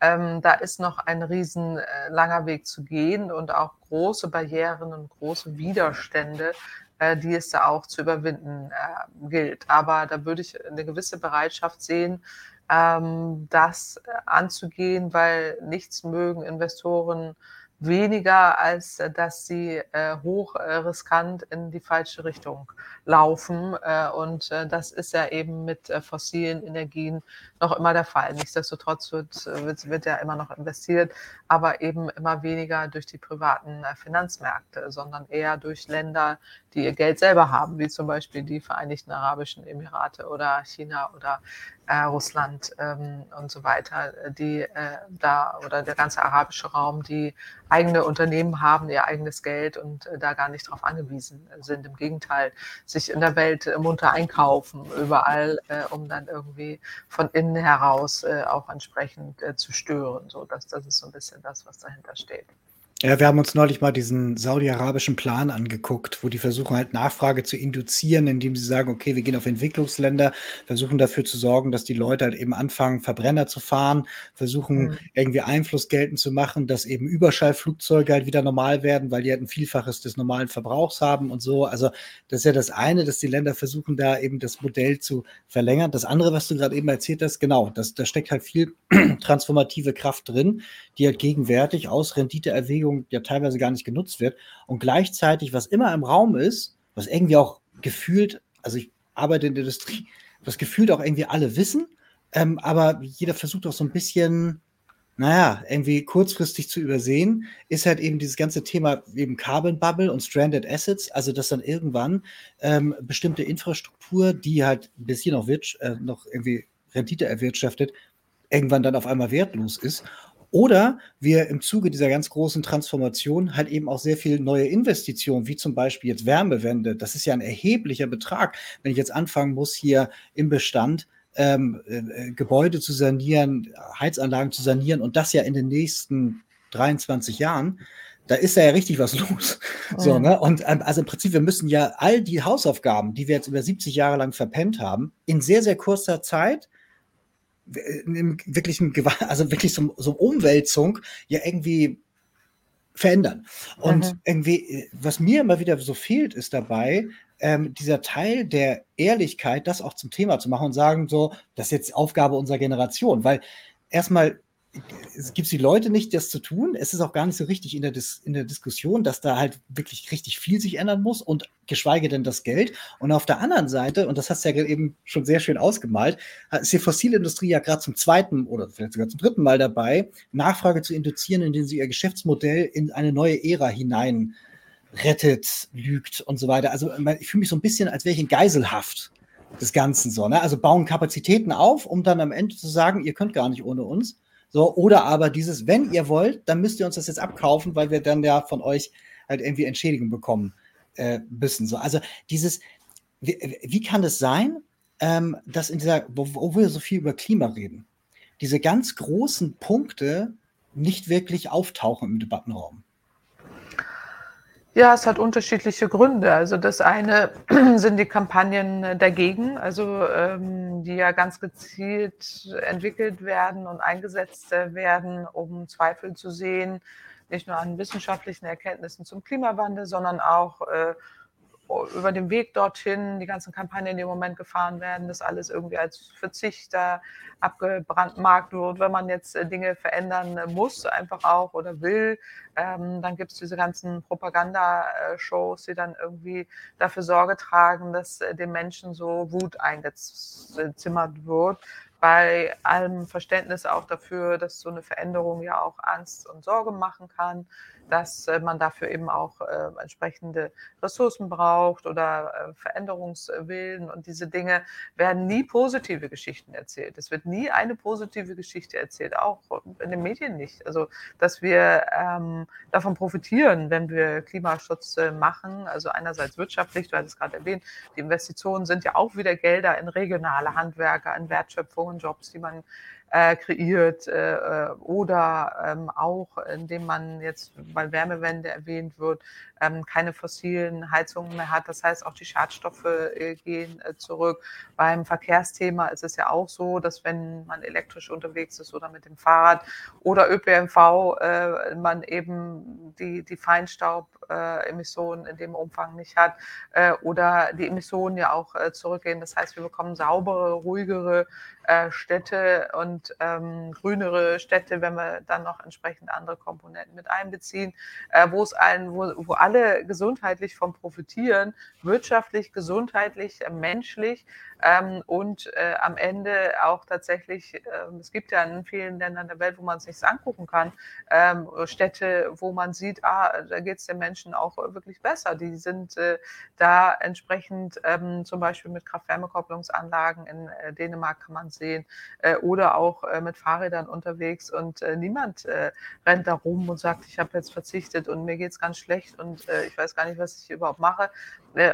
ähm, da ist noch ein riesen äh, langer Weg zu gehen und auch große Barrieren und große Widerstände, äh, die es da auch zu überwinden äh, gilt. Aber da würde ich eine gewisse Bereitschaft sehen, ähm, das anzugehen, weil nichts mögen Investoren weniger, als äh, dass sie äh, hoch äh, riskant in die falsche Richtung laufen. Äh, und äh, das ist ja eben mit äh, fossilen Energien noch immer der Fall. Nichtsdestotrotz wird, wird, wird ja immer noch investiert, aber eben immer weniger durch die privaten Finanzmärkte, sondern eher durch Länder, die ihr Geld selber haben, wie zum Beispiel die Vereinigten Arabischen Emirate oder China oder äh, Russland ähm, und so weiter, die äh, da oder der ganze arabische Raum, die eigene Unternehmen haben, ihr eigenes Geld und äh, da gar nicht darauf angewiesen sind. Im Gegenteil, sich in der Welt äh, munter einkaufen, überall, äh, um dann irgendwie von innen heraus äh, auch entsprechend zu stören. So, das, das ist so ein bisschen das, was dahinter steht. Ja, wir haben uns neulich mal diesen saudi-arabischen Plan angeguckt, wo die versuchen halt Nachfrage zu induzieren, indem sie sagen, okay, wir gehen auf Entwicklungsländer, versuchen dafür zu sorgen, dass die Leute halt eben anfangen, Verbrenner zu fahren, versuchen mhm. irgendwie Einfluss geltend zu machen, dass eben Überschallflugzeuge halt wieder normal werden, weil die halt ein Vielfaches des normalen Verbrauchs haben und so. Also das ist ja das eine, dass die Länder versuchen, da eben das Modell zu verlängern. Das andere, was du gerade eben erzählt hast, genau, das, da steckt halt viel transformative Kraft drin, die halt gegenwärtig aus Renditeerwägungen Beschäftigung ja teilweise gar nicht genutzt wird. Und gleichzeitig, was immer im Raum ist, was irgendwie auch gefühlt, also ich arbeite in der Industrie, was gefühlt auch irgendwie alle wissen, ähm, aber jeder versucht auch so ein bisschen, naja, irgendwie kurzfristig zu übersehen, ist halt eben dieses ganze Thema eben Carbon Bubble und Stranded Assets, also dass dann irgendwann ähm, bestimmte Infrastruktur, die halt bis hier noch, äh, noch irgendwie Rendite erwirtschaftet, irgendwann dann auf einmal wertlos ist oder wir im Zuge dieser ganz großen Transformation halt eben auch sehr viel neue Investitionen, wie zum Beispiel jetzt Wärmewende. Das ist ja ein erheblicher Betrag. Wenn ich jetzt anfangen muss, hier im Bestand ähm, äh, Gebäude zu sanieren, Heizanlagen zu sanieren und das ja in den nächsten 23 Jahren, da ist ja richtig was los. So, ne? Und ähm, also im Prinzip, wir müssen ja all die Hausaufgaben, die wir jetzt über 70 Jahre lang verpennt haben, in sehr, sehr kurzer Zeit wirklich, also wirklich so, so Umwälzung ja irgendwie verändern. Und mhm. irgendwie, was mir immer wieder so fehlt, ist dabei, ähm, dieser Teil der Ehrlichkeit, das auch zum Thema zu machen und sagen, so, das ist jetzt Aufgabe unserer Generation. Weil erstmal es gibt die Leute nicht, das zu tun. Es ist auch gar nicht so richtig in der, Dis in der Diskussion, dass da halt wirklich richtig viel sich ändern muss und geschweige denn das Geld. Und auf der anderen Seite, und das hast du ja eben schon sehr schön ausgemalt, ist die Fossilindustrie ja gerade zum zweiten oder vielleicht sogar zum dritten Mal dabei, Nachfrage zu induzieren, indem sie ihr Geschäftsmodell in eine neue Ära hinein rettet, lügt und so weiter. Also ich fühle mich so ein bisschen, als wäre ich in Geiselhaft des Ganzen so. Ne? Also bauen Kapazitäten auf, um dann am Ende zu sagen, ihr könnt gar nicht ohne uns. So, oder aber dieses, wenn ihr wollt, dann müsst ihr uns das jetzt abkaufen, weil wir dann ja von euch halt irgendwie Entschädigung bekommen äh, müssen. So, also dieses, wie, wie kann es sein, ähm, dass in dieser, wo, wo wir so viel über Klima reden, diese ganz großen Punkte nicht wirklich auftauchen im Debattenraum? Ja, es hat unterschiedliche Gründe. Also das eine sind die Kampagnen dagegen, also ähm, die ja ganz gezielt entwickelt werden und eingesetzt werden, um Zweifel zu sehen, nicht nur an wissenschaftlichen Erkenntnissen zum Klimawandel, sondern auch äh, über den Weg dorthin, die ganzen Kampagnen, die im Moment gefahren werden, das alles irgendwie als Verzichter abgebrandmarkt wird, wenn man jetzt äh, Dinge verändern muss, einfach auch oder will. Ähm, dann gibt es diese ganzen Propaganda-Shows, die dann irgendwie dafür Sorge tragen, dass äh, den Menschen so Wut eingezimmert wird bei allem Verständnis auch dafür, dass so eine Veränderung ja auch Angst und Sorge machen kann, dass äh, man dafür eben auch äh, entsprechende Ressourcen braucht oder äh, Veränderungswillen und diese Dinge werden nie positive Geschichten erzählt. Es wird nie eine positive Geschichte erzählt, auch in den Medien nicht. Also, dass wir ähm, davon profitieren, wenn wir Klimaschutz äh, machen, also einerseits wirtschaftlich, du hattest gerade erwähnt, die Investitionen sind ja auch wieder Gelder in regionale Handwerker, in Wertschöpfung, in Jobs, die man äh, kreiert äh, äh, oder ähm, auch, indem man jetzt, weil Wärmewende erwähnt wird, ähm, keine fossilen Heizungen mehr hat. Das heißt, auch die Schadstoffe äh, gehen äh, zurück. Beim Verkehrsthema ist es ja auch so, dass wenn man elektrisch unterwegs ist oder mit dem Fahrrad oder ÖPNV, äh, man eben die, die Feinstaubemissionen in dem Umfang nicht hat oder die Emissionen ja auch zurückgehen. Das heißt, wir bekommen saubere, ruhigere Städte und ähm, grünere Städte, wenn wir dann noch entsprechend andere Komponenten mit einbeziehen, äh, wo es allen, wo, wo alle gesundheitlich von profitieren, wirtschaftlich, gesundheitlich, äh, menschlich ähm, und äh, am Ende auch tatsächlich, äh, es gibt ja in vielen Ländern der Welt, wo man es sich angucken kann, ähm, Städte, wo man sieht, ah, da geht es den Menschen auch wirklich besser. Die sind äh, da entsprechend ähm, zum Beispiel mit Kraft-Wärme-Kopplungsanlagen in äh, Dänemark kann man sehen äh, oder auch äh, mit Fahrrädern unterwegs und niemand rennt da rum und sagt, ich habe jetzt verzichtet und mir geht es ganz schlecht und ich weiß gar nicht, was ich überhaupt mache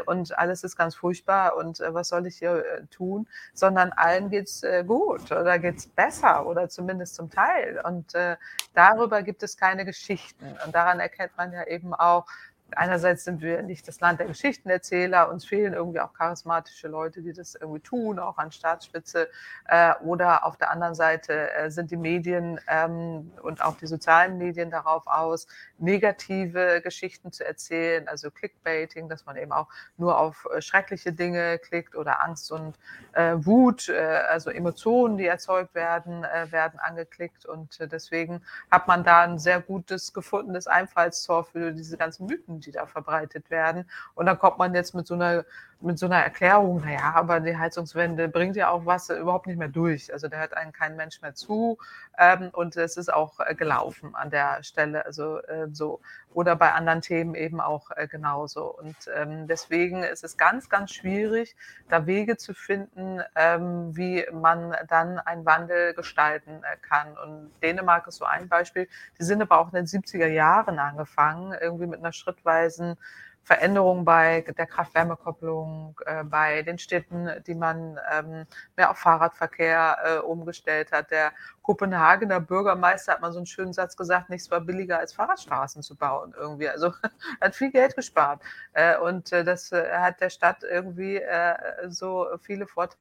und alles ist ganz furchtbar und was soll ich hier tun, sondern allen geht es äh, gut oder geht es besser oder zumindest zum Teil. Und äh, darüber gibt es keine Geschichten. Und daran erkennt man ja eben auch, einerseits sind wir nicht das Land der Geschichtenerzähler, uns fehlen irgendwie auch charismatische Leute, die das irgendwie tun, auch an Staatsspitze. Äh, oder auf der anderen Seite äh, sind die Medien ähm, und auch die sozialen Medien darauf aus, negative Geschichten zu erzählen, also Clickbaiting, dass man eben auch nur auf äh, schreckliche Dinge klickt oder Angst und äh, Wut, äh, also Emotionen, die erzeugt werden, äh, werden angeklickt. Und deswegen hat man da ein sehr gutes gefundenes Einfallstor für diese ganzen Mythen, die da verbreitet werden. Und dann kommt man jetzt mit so einer, mit so einer Erklärung, naja, aber die Heizungswende bringt ja auch Wasser überhaupt nicht mehr durch. Also da hört einen kein Mensch mehr zu. Ähm, und es ist auch äh, gelaufen an der Stelle. Also äh, so. Oder bei anderen Themen eben auch äh, genauso. Und ähm, deswegen ist es ganz, ganz schwierig, da Wege zu finden, ähm, wie man dann einen Wandel gestalten äh, kann. Und Dänemark ist so ein Beispiel. Die sind aber auch in den 70er Jahren angefangen, irgendwie mit einer schrittweisen Veränderungen bei der Kraft-Wärme-Kopplung, äh, bei den Städten, die man ähm, mehr auf Fahrradverkehr äh, umgestellt hat. Der Kopenhagener Bürgermeister hat mal so einen schönen Satz gesagt, nichts war billiger als Fahrradstraßen zu bauen irgendwie. Also hat viel Geld gespart. Äh, und äh, das äh, hat der Stadt irgendwie äh, so viele Vorteile.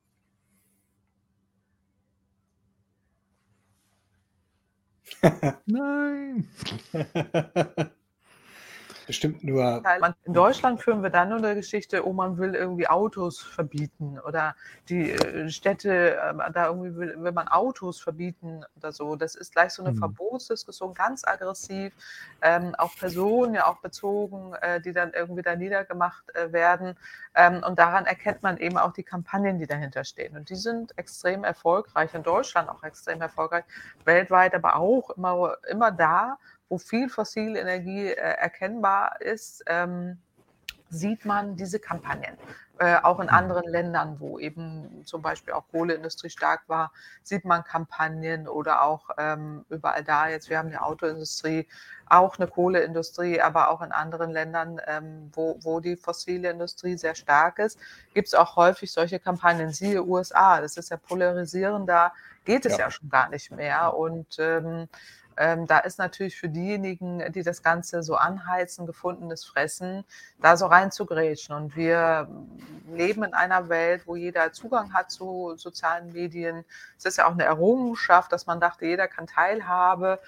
Nein. bestimmt nur. In Deutschland führen wir dann nur eine Geschichte, oh, man will irgendwie Autos verbieten oder die äh, Städte, ähm, da irgendwie will, will man Autos verbieten oder so. Das ist gleich so eine mhm. Verbotsdiskussion, ganz aggressiv, ähm, auf Personen ja auch bezogen, äh, die dann irgendwie da niedergemacht äh, werden. Ähm, und daran erkennt man eben auch die Kampagnen, die dahinter stehen. Und die sind extrem erfolgreich, in Deutschland auch extrem erfolgreich, weltweit aber auch immer, immer da, wo viel fossile Energie äh, erkennbar ist, ähm, sieht man diese Kampagnen. Äh, auch in mhm. anderen Ländern, wo eben zum Beispiel auch Kohleindustrie stark war, sieht man Kampagnen oder auch ähm, überall da jetzt, wir haben die Autoindustrie, auch eine Kohleindustrie, aber auch in anderen Ländern, ähm, wo, wo die fossile Industrie sehr stark ist, gibt es auch häufig solche Kampagnen. Siehe USA, das ist ja polarisierend, da geht es ja, ja schon gar nicht mehr. Und ähm, ähm, da ist natürlich für diejenigen, die das Ganze so anheizen, gefundenes Fressen, da so reinzugrätschen. Und wir leben in einer Welt, wo jeder Zugang hat zu sozialen Medien. Es ist ja auch eine Errungenschaft, dass man dachte, jeder kann Teilhabe,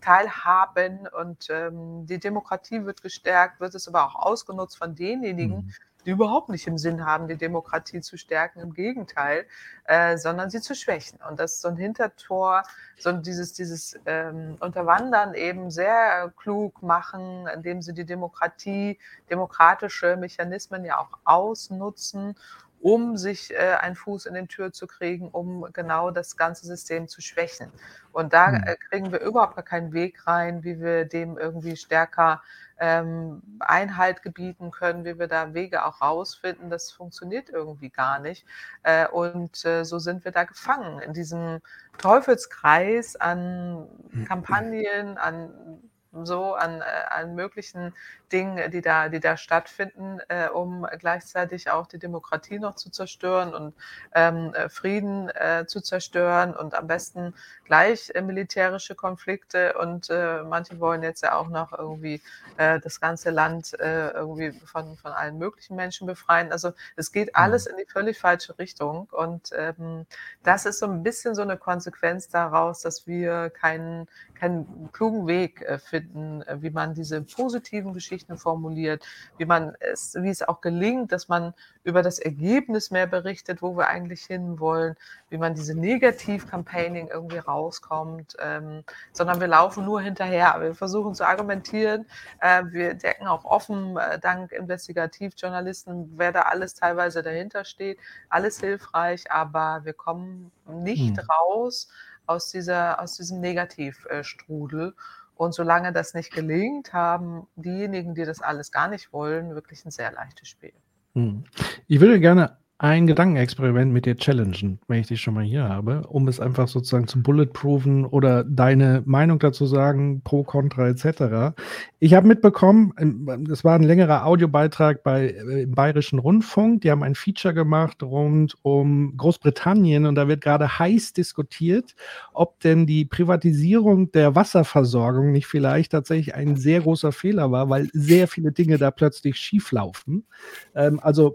teilhaben und ähm, die Demokratie wird gestärkt, wird es aber auch ausgenutzt von denjenigen, mhm die überhaupt nicht im Sinn haben, die Demokratie zu stärken, im Gegenteil, äh, sondern sie zu schwächen. Und das ist so ein Hintertor, so dieses, dieses ähm, Unterwandern eben sehr klug machen, indem sie die Demokratie, demokratische Mechanismen ja auch ausnutzen um sich äh, einen Fuß in den Tür zu kriegen, um genau das ganze System zu schwächen. Und da hm. äh, kriegen wir überhaupt gar keinen Weg rein, wie wir dem irgendwie stärker ähm, Einhalt gebieten können, wie wir da Wege auch rausfinden. Das funktioniert irgendwie gar nicht. Äh, und äh, so sind wir da gefangen in diesem Teufelskreis an hm. Kampagnen, an so an, äh, an möglichen Dingen, die da, die da stattfinden, äh, um gleichzeitig auch die Demokratie noch zu zerstören und ähm, äh, Frieden äh, zu zerstören und am besten gleich äh, militärische Konflikte und äh, manche wollen jetzt ja auch noch irgendwie das ganze Land irgendwie von, von allen möglichen Menschen befreien. Also es geht mhm. alles in die völlig falsche Richtung und ähm, das ist so ein bisschen so eine Konsequenz daraus, dass wir keinen, keinen klugen Weg äh, finden, äh, wie man diese positiven Geschichten formuliert, wie man es, wie es auch gelingt, dass man über das Ergebnis mehr berichtet, wo wir eigentlich hinwollen, wie man diese Negativ-Campaigning irgendwie rauskommt, ähm, sondern wir laufen nur hinterher. Wir versuchen zu argumentieren. Äh, wir decken auch offen, äh, dank Investigativjournalisten, wer da alles teilweise dahinter steht. Alles hilfreich, aber wir kommen nicht hm. raus aus, dieser, aus diesem Negativstrudel. Und solange das nicht gelingt, haben diejenigen, die das alles gar nicht wollen, wirklich ein sehr leichtes Spiel. Hm. Ich würde gerne ein Gedankenexperiment mit dir challengen, wenn ich dich schon mal hier habe, um es einfach sozusagen zu bulletproofen oder deine Meinung dazu sagen, pro, contra etc. Ich habe mitbekommen, ähm, das war ein längerer Audiobeitrag bei äh, im Bayerischen Rundfunk, die haben ein Feature gemacht rund um Großbritannien und da wird gerade heiß diskutiert, ob denn die Privatisierung der Wasserversorgung nicht vielleicht tatsächlich ein sehr großer Fehler war, weil sehr viele Dinge da plötzlich schieflaufen. Ähm, also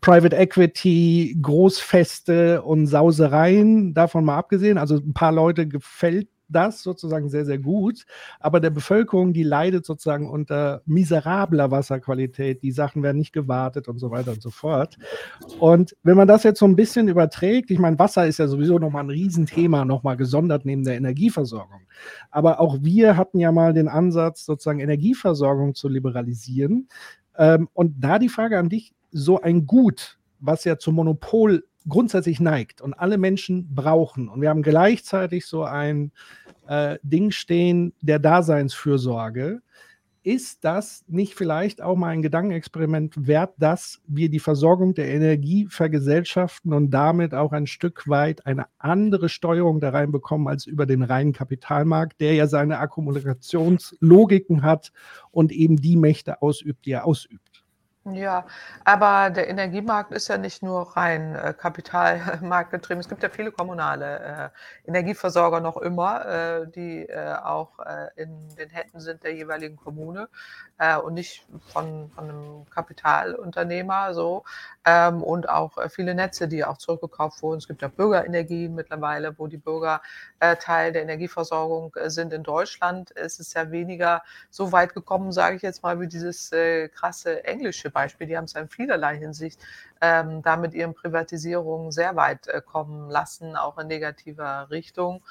Private Equity, Großfeste und Sausereien, davon mal abgesehen. Also ein paar Leute gefällt das sozusagen sehr, sehr gut. Aber der Bevölkerung, die leidet sozusagen unter miserabler Wasserqualität. Die Sachen werden nicht gewartet und so weiter und so fort. Und wenn man das jetzt so ein bisschen überträgt, ich meine, Wasser ist ja sowieso nochmal ein Riesenthema, nochmal gesondert neben der Energieversorgung. Aber auch wir hatten ja mal den Ansatz, sozusagen Energieversorgung zu liberalisieren. Ähm, und da die Frage an dich, so ein Gut, was ja zum Monopol grundsätzlich neigt und alle Menschen brauchen. Und wir haben gleichzeitig so ein äh, Ding stehen der Daseinsfürsorge. Ist das nicht vielleicht auch mal ein Gedankenexperiment wert, dass wir die Versorgung der Energie vergesellschaften und damit auch ein Stück weit eine andere Steuerung da reinbekommen als über den reinen Kapitalmarkt, der ja seine Akkumulationslogiken hat und eben die Mächte ausübt, die er ausübt? Ja, aber der Energiemarkt ist ja nicht nur rein äh, kapitalmarktgetrieben. Es gibt ja viele kommunale äh, Energieversorger noch immer, äh, die äh, auch äh, in den Händen sind der jeweiligen Kommune äh, und nicht von, von einem Kapitalunternehmer so. Ähm, und auch viele Netze, die auch zurückgekauft wurden. Es gibt ja Bürgerenergien mittlerweile, wo die Bürger Teil der Energieversorgung sind. In Deutschland ist es ja weniger so weit gekommen, sage ich jetzt mal, wie dieses krasse englische Beispiel. Die haben es in vielerlei Hinsicht ähm, da mit ihren Privatisierungen sehr weit äh, kommen lassen, auch in negativer Richtung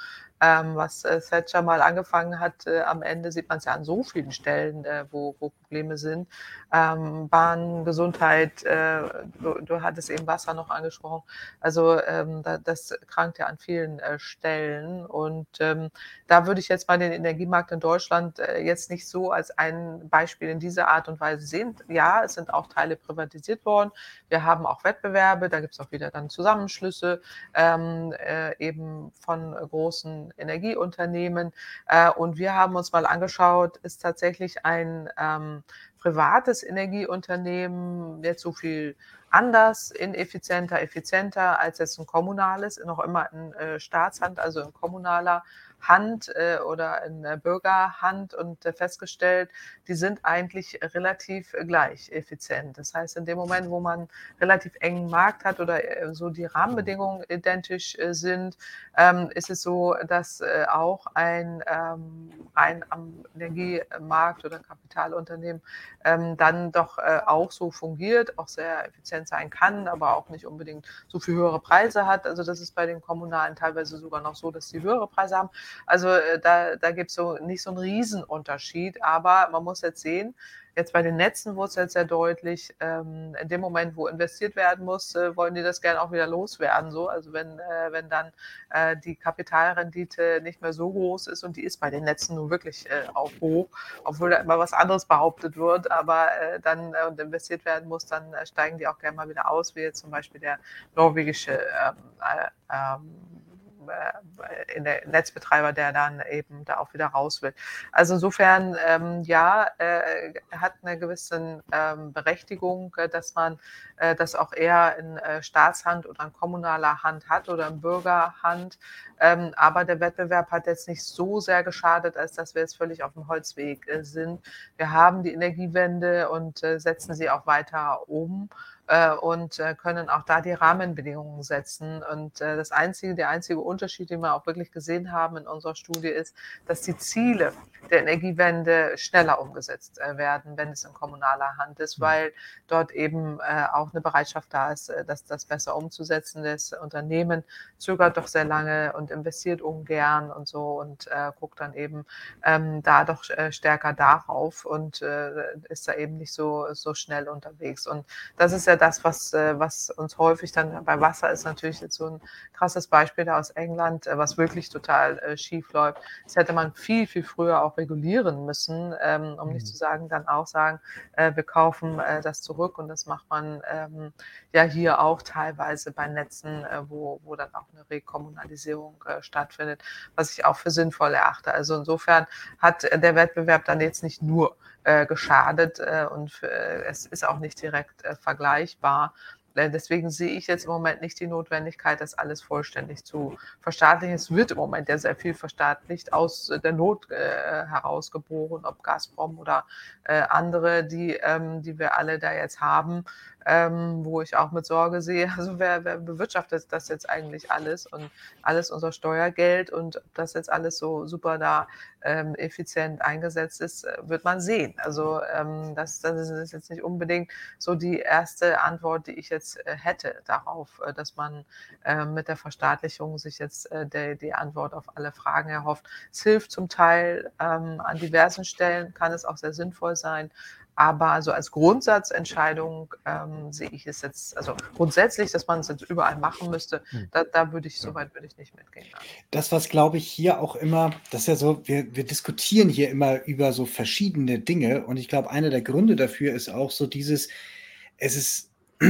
ähm, was äh, Thatcher mal angefangen hat. Äh, am Ende sieht man es ja an so vielen Stellen, äh, wo, wo, Probleme sind. Ähm, Bahn, Gesundheit, äh, du, du, hattest eben Wasser noch angesprochen. Also ähm, da, das krankt ja an vielen äh, Stellen. Und ähm, da würde ich jetzt mal den Energiemarkt in Deutschland äh, jetzt nicht so als ein Beispiel in dieser Art und Weise sehen. Ja, es sind auch Teile privatisiert worden. Wir haben auch Wettbewerbe, da gibt es auch wieder dann Zusammenschlüsse ähm, eben von großen Energieunternehmen. Äh, und wir haben uns mal angeschaut, ist tatsächlich ein ähm, privates Energieunternehmen jetzt so viel anders, ineffizienter, effizienter als jetzt ein kommunales, noch immer in äh, Staatshand, also in kommunaler Hand äh, oder in der Bürgerhand und äh, festgestellt, die sind eigentlich relativ gleich effizient. Das heißt, in dem Moment, wo man relativ engen Markt hat oder äh, so die Rahmenbedingungen identisch äh, sind, ähm, ist es so, dass äh, auch ein ähm, Energiemarkt oder Kapitalunternehmen ähm, dann doch äh, auch so fungiert, auch sehr effizient sein kann, aber auch nicht unbedingt so viel höhere Preise hat. Also das ist bei den Kommunalen teilweise sogar noch so, dass sie höhere Preise haben. Also äh, da, da gibt es so nicht so einen Riesenunterschied, aber man muss jetzt sehen, Jetzt bei den Netzen wurde es jetzt sehr deutlich, ähm, in dem Moment, wo investiert werden muss, äh, wollen die das gerne auch wieder loswerden. So. Also wenn, äh, wenn dann äh, die Kapitalrendite nicht mehr so groß ist und die ist bei den Netzen nun wirklich äh, auch hoch, obwohl da immer was anderes behauptet wird, aber äh, dann und investiert werden muss, dann steigen die auch gerne mal wieder aus, wie jetzt zum Beispiel der norwegische ähm, ähm, äh, in der Netzbetreiber, der dann eben da auch wieder raus will. Also insofern, ähm, ja, äh, hat eine gewisse ähm, Berechtigung, äh, dass man äh, das auch eher in äh, Staatshand oder in kommunaler Hand hat oder in Bürgerhand. Ähm, aber der Wettbewerb hat jetzt nicht so sehr geschadet, als dass wir jetzt völlig auf dem Holzweg äh, sind. Wir haben die Energiewende und setzen sie auch weiter um. Äh, und äh, können auch da die Rahmenbedingungen setzen. Und äh, das einzige, der einzige Unterschied, den wir auch wirklich gesehen haben in unserer Studie, ist, dass die Ziele der Energiewende schneller umgesetzt werden, wenn es in kommunaler Hand ist, mhm. weil dort eben auch eine Bereitschaft da ist, das, das besser umzusetzen. Das Unternehmen zögert doch sehr lange und investiert ungern und so und guckt dann eben ähm, da doch stärker darauf und ist da eben nicht so, so schnell unterwegs. Und das ist ja das, was, äh, was uns häufig dann bei Wasser ist, natürlich jetzt so ein krasses Beispiel da aus England, äh, was wirklich total äh, schief läuft. Das hätte man viel, viel früher auch regulieren müssen, ähm, um nicht mhm. zu sagen, dann auch sagen, wir kaufen das zurück und das macht man ähm, ja hier auch teilweise bei Netzen, wo, wo dann auch eine Rekommunalisierung stattfindet, was ich auch für sinnvoll erachte. Also insofern hat der Wettbewerb dann jetzt nicht nur äh, geschadet äh, und äh, es ist auch nicht direkt äh, vergleichbar. Äh, deswegen sehe ich jetzt im Moment nicht die Notwendigkeit, das alles vollständig zu verstaatlichen. Es wird im Moment ja sehr viel verstaatlicht, aus der Not äh, herausgeboren, ob Gazprom oder äh, andere, die, ähm, die wir alle da jetzt haben ähm, wo ich auch mit Sorge sehe, also wer, wer bewirtschaftet das jetzt eigentlich alles und alles unser Steuergeld und ob das jetzt alles so super da ähm, effizient eingesetzt ist, äh, wird man sehen. Also ähm, das, das ist jetzt nicht unbedingt so die erste Antwort, die ich jetzt äh, hätte darauf, äh, dass man äh, mit der Verstaatlichung sich jetzt der, die Antwort auf alle Fragen erhofft. Es hilft zum Teil ähm, an diversen Stellen, kann es auch sehr sinnvoll sein, aber so als Grundsatzentscheidung ähm, sehe ich es jetzt, also grundsätzlich, dass man es jetzt überall machen müsste, hm. da, da würde ich, soweit würde ich nicht mitgehen. Das, was glaube ich hier auch immer, das ist ja so, wir, wir diskutieren hier immer über so verschiedene Dinge und ich glaube, einer der Gründe dafür ist auch so dieses, es ist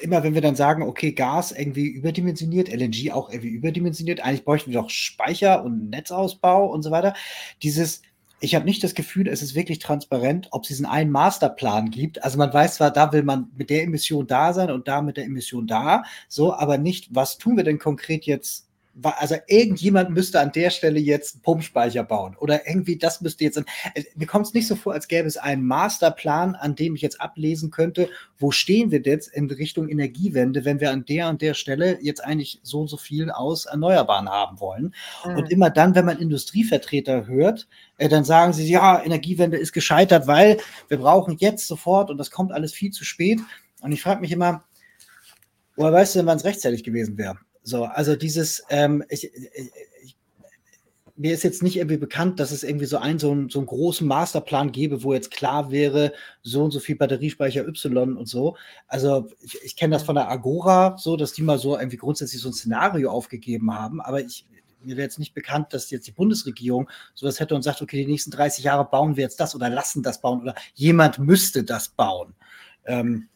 immer, wenn wir dann sagen, okay, Gas irgendwie überdimensioniert, LNG auch irgendwie überdimensioniert, eigentlich bräuchten wir doch Speicher und Netzausbau und so weiter. Dieses, ich habe nicht das Gefühl, es ist wirklich transparent, ob es diesen einen Masterplan gibt. Also man weiß zwar, da will man mit der Emission da sein und da mit der Emission da, so, aber nicht, was tun wir denn konkret jetzt also irgendjemand müsste an der Stelle jetzt einen Pumpspeicher bauen oder irgendwie das müsste jetzt. Äh, mir kommt es nicht so vor, als gäbe es einen Masterplan, an dem ich jetzt ablesen könnte, wo stehen wir jetzt in Richtung Energiewende, wenn wir an der und der Stelle jetzt eigentlich so und so viel aus Erneuerbaren haben wollen. Mhm. Und immer dann, wenn man Industrievertreter hört, äh, dann sagen sie, ja, Energiewende ist gescheitert, weil wir brauchen jetzt sofort und das kommt alles viel zu spät. Und ich frage mich immer, woher weißt du denn, wann es rechtzeitig gewesen wäre? So, also dieses, ähm, ich, ich, mir ist jetzt nicht irgendwie bekannt, dass es irgendwie so einen, so einen, so einen großen Masterplan gäbe, wo jetzt klar wäre, so und so viel Batteriespeicher Y und so. Also ich, ich kenne das von der Agora so, dass die mal so irgendwie grundsätzlich so ein Szenario aufgegeben haben, aber ich, mir wäre jetzt nicht bekannt, dass jetzt die Bundesregierung sowas hätte und sagt, okay, die nächsten 30 Jahre bauen wir jetzt das oder lassen das bauen oder jemand müsste das bauen. Ähm,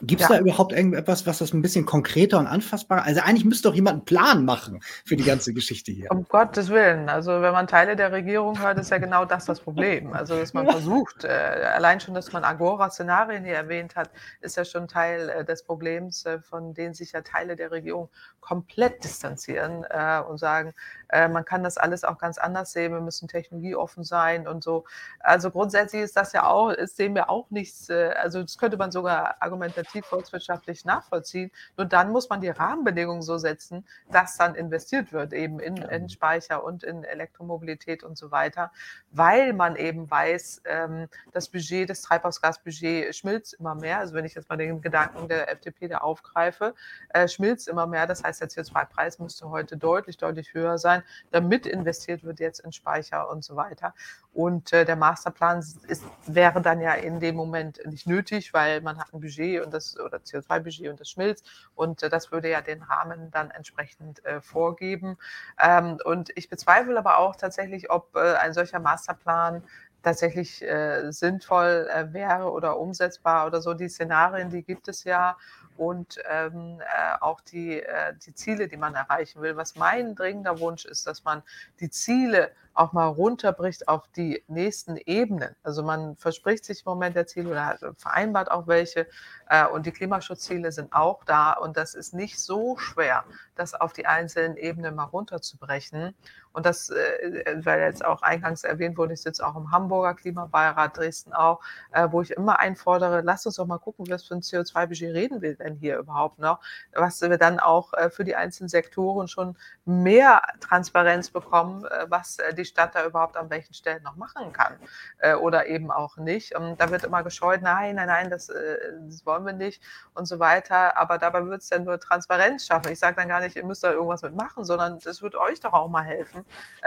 Gibt es ja. da überhaupt irgendetwas, was das ein bisschen konkreter und anfassbarer? Also eigentlich müsste doch jemand einen Plan machen für die ganze Geschichte hier. Um Gottes Willen. Also wenn man Teile der Regierung hört, ist ja genau das das Problem. Also dass man versucht, äh, allein schon, dass man Agora-Szenarien hier erwähnt hat, ist ja schon Teil äh, des Problems, äh, von denen sich ja Teile der Regierung komplett distanzieren äh, und sagen, äh, man kann das alles auch ganz anders sehen, wir müssen technologieoffen sein und so. Also grundsätzlich ist das ja auch, ist sehen wir auch nichts, äh, also das könnte man sogar argumentativ volkswirtschaftlich nachvollziehen. Nur dann muss man die Rahmenbedingungen so setzen, dass dann investiert wird, eben in, in Speicher und in Elektromobilität und so weiter, weil man eben weiß, ähm, das Budget, das Treibhausgasbudget schmilzt immer mehr. Also wenn ich jetzt mal den Gedanken der FDP da aufgreife, äh, schmilzt immer mehr. Das heißt, der CO2-Preis müsste heute deutlich, deutlich höher sein. Damit investiert wird jetzt in Speicher und so weiter. Und äh, der Masterplan ist, wäre dann ja in dem Moment nicht nötig, weil man hat ein Budget und das oder CO2-Budget und das schmilzt und äh, das würde ja den Rahmen dann entsprechend äh, vorgeben. Ähm, und ich bezweifle aber auch tatsächlich, ob äh, ein solcher Masterplan tatsächlich äh, sinnvoll äh, wäre oder umsetzbar oder so. Die Szenarien, die gibt es ja und ähm, äh, auch die, äh, die Ziele, die man erreichen will. Was mein dringender Wunsch ist, dass man die Ziele auch mal runterbricht auf die nächsten Ebenen. Also man verspricht sich im Moment der Ziele oder vereinbart auch welche äh, und die Klimaschutzziele sind auch da und das ist nicht so schwer, das auf die einzelnen Ebenen mal runterzubrechen. Und das, äh, weil jetzt auch eingangs erwähnt wurde, ich sitze auch im Hamburger Klimabeirat, Dresden auch, äh, wo ich immer einfordere, lasst uns doch mal gucken, was für ein CO2-Budget reden wir denn hier überhaupt noch, was wir dann auch für die einzelnen Sektoren schon mehr Transparenz bekommen, was äh, die Stadt da überhaupt an welchen Stellen noch machen kann äh, oder eben auch nicht. Und da wird immer gescheut, nein, nein, nein, das, das wollen wir nicht und so weiter. Aber dabei wird es dann nur Transparenz schaffen. Ich sage dann gar nicht, ihr müsst da irgendwas mitmachen, sondern das wird euch doch auch mal helfen,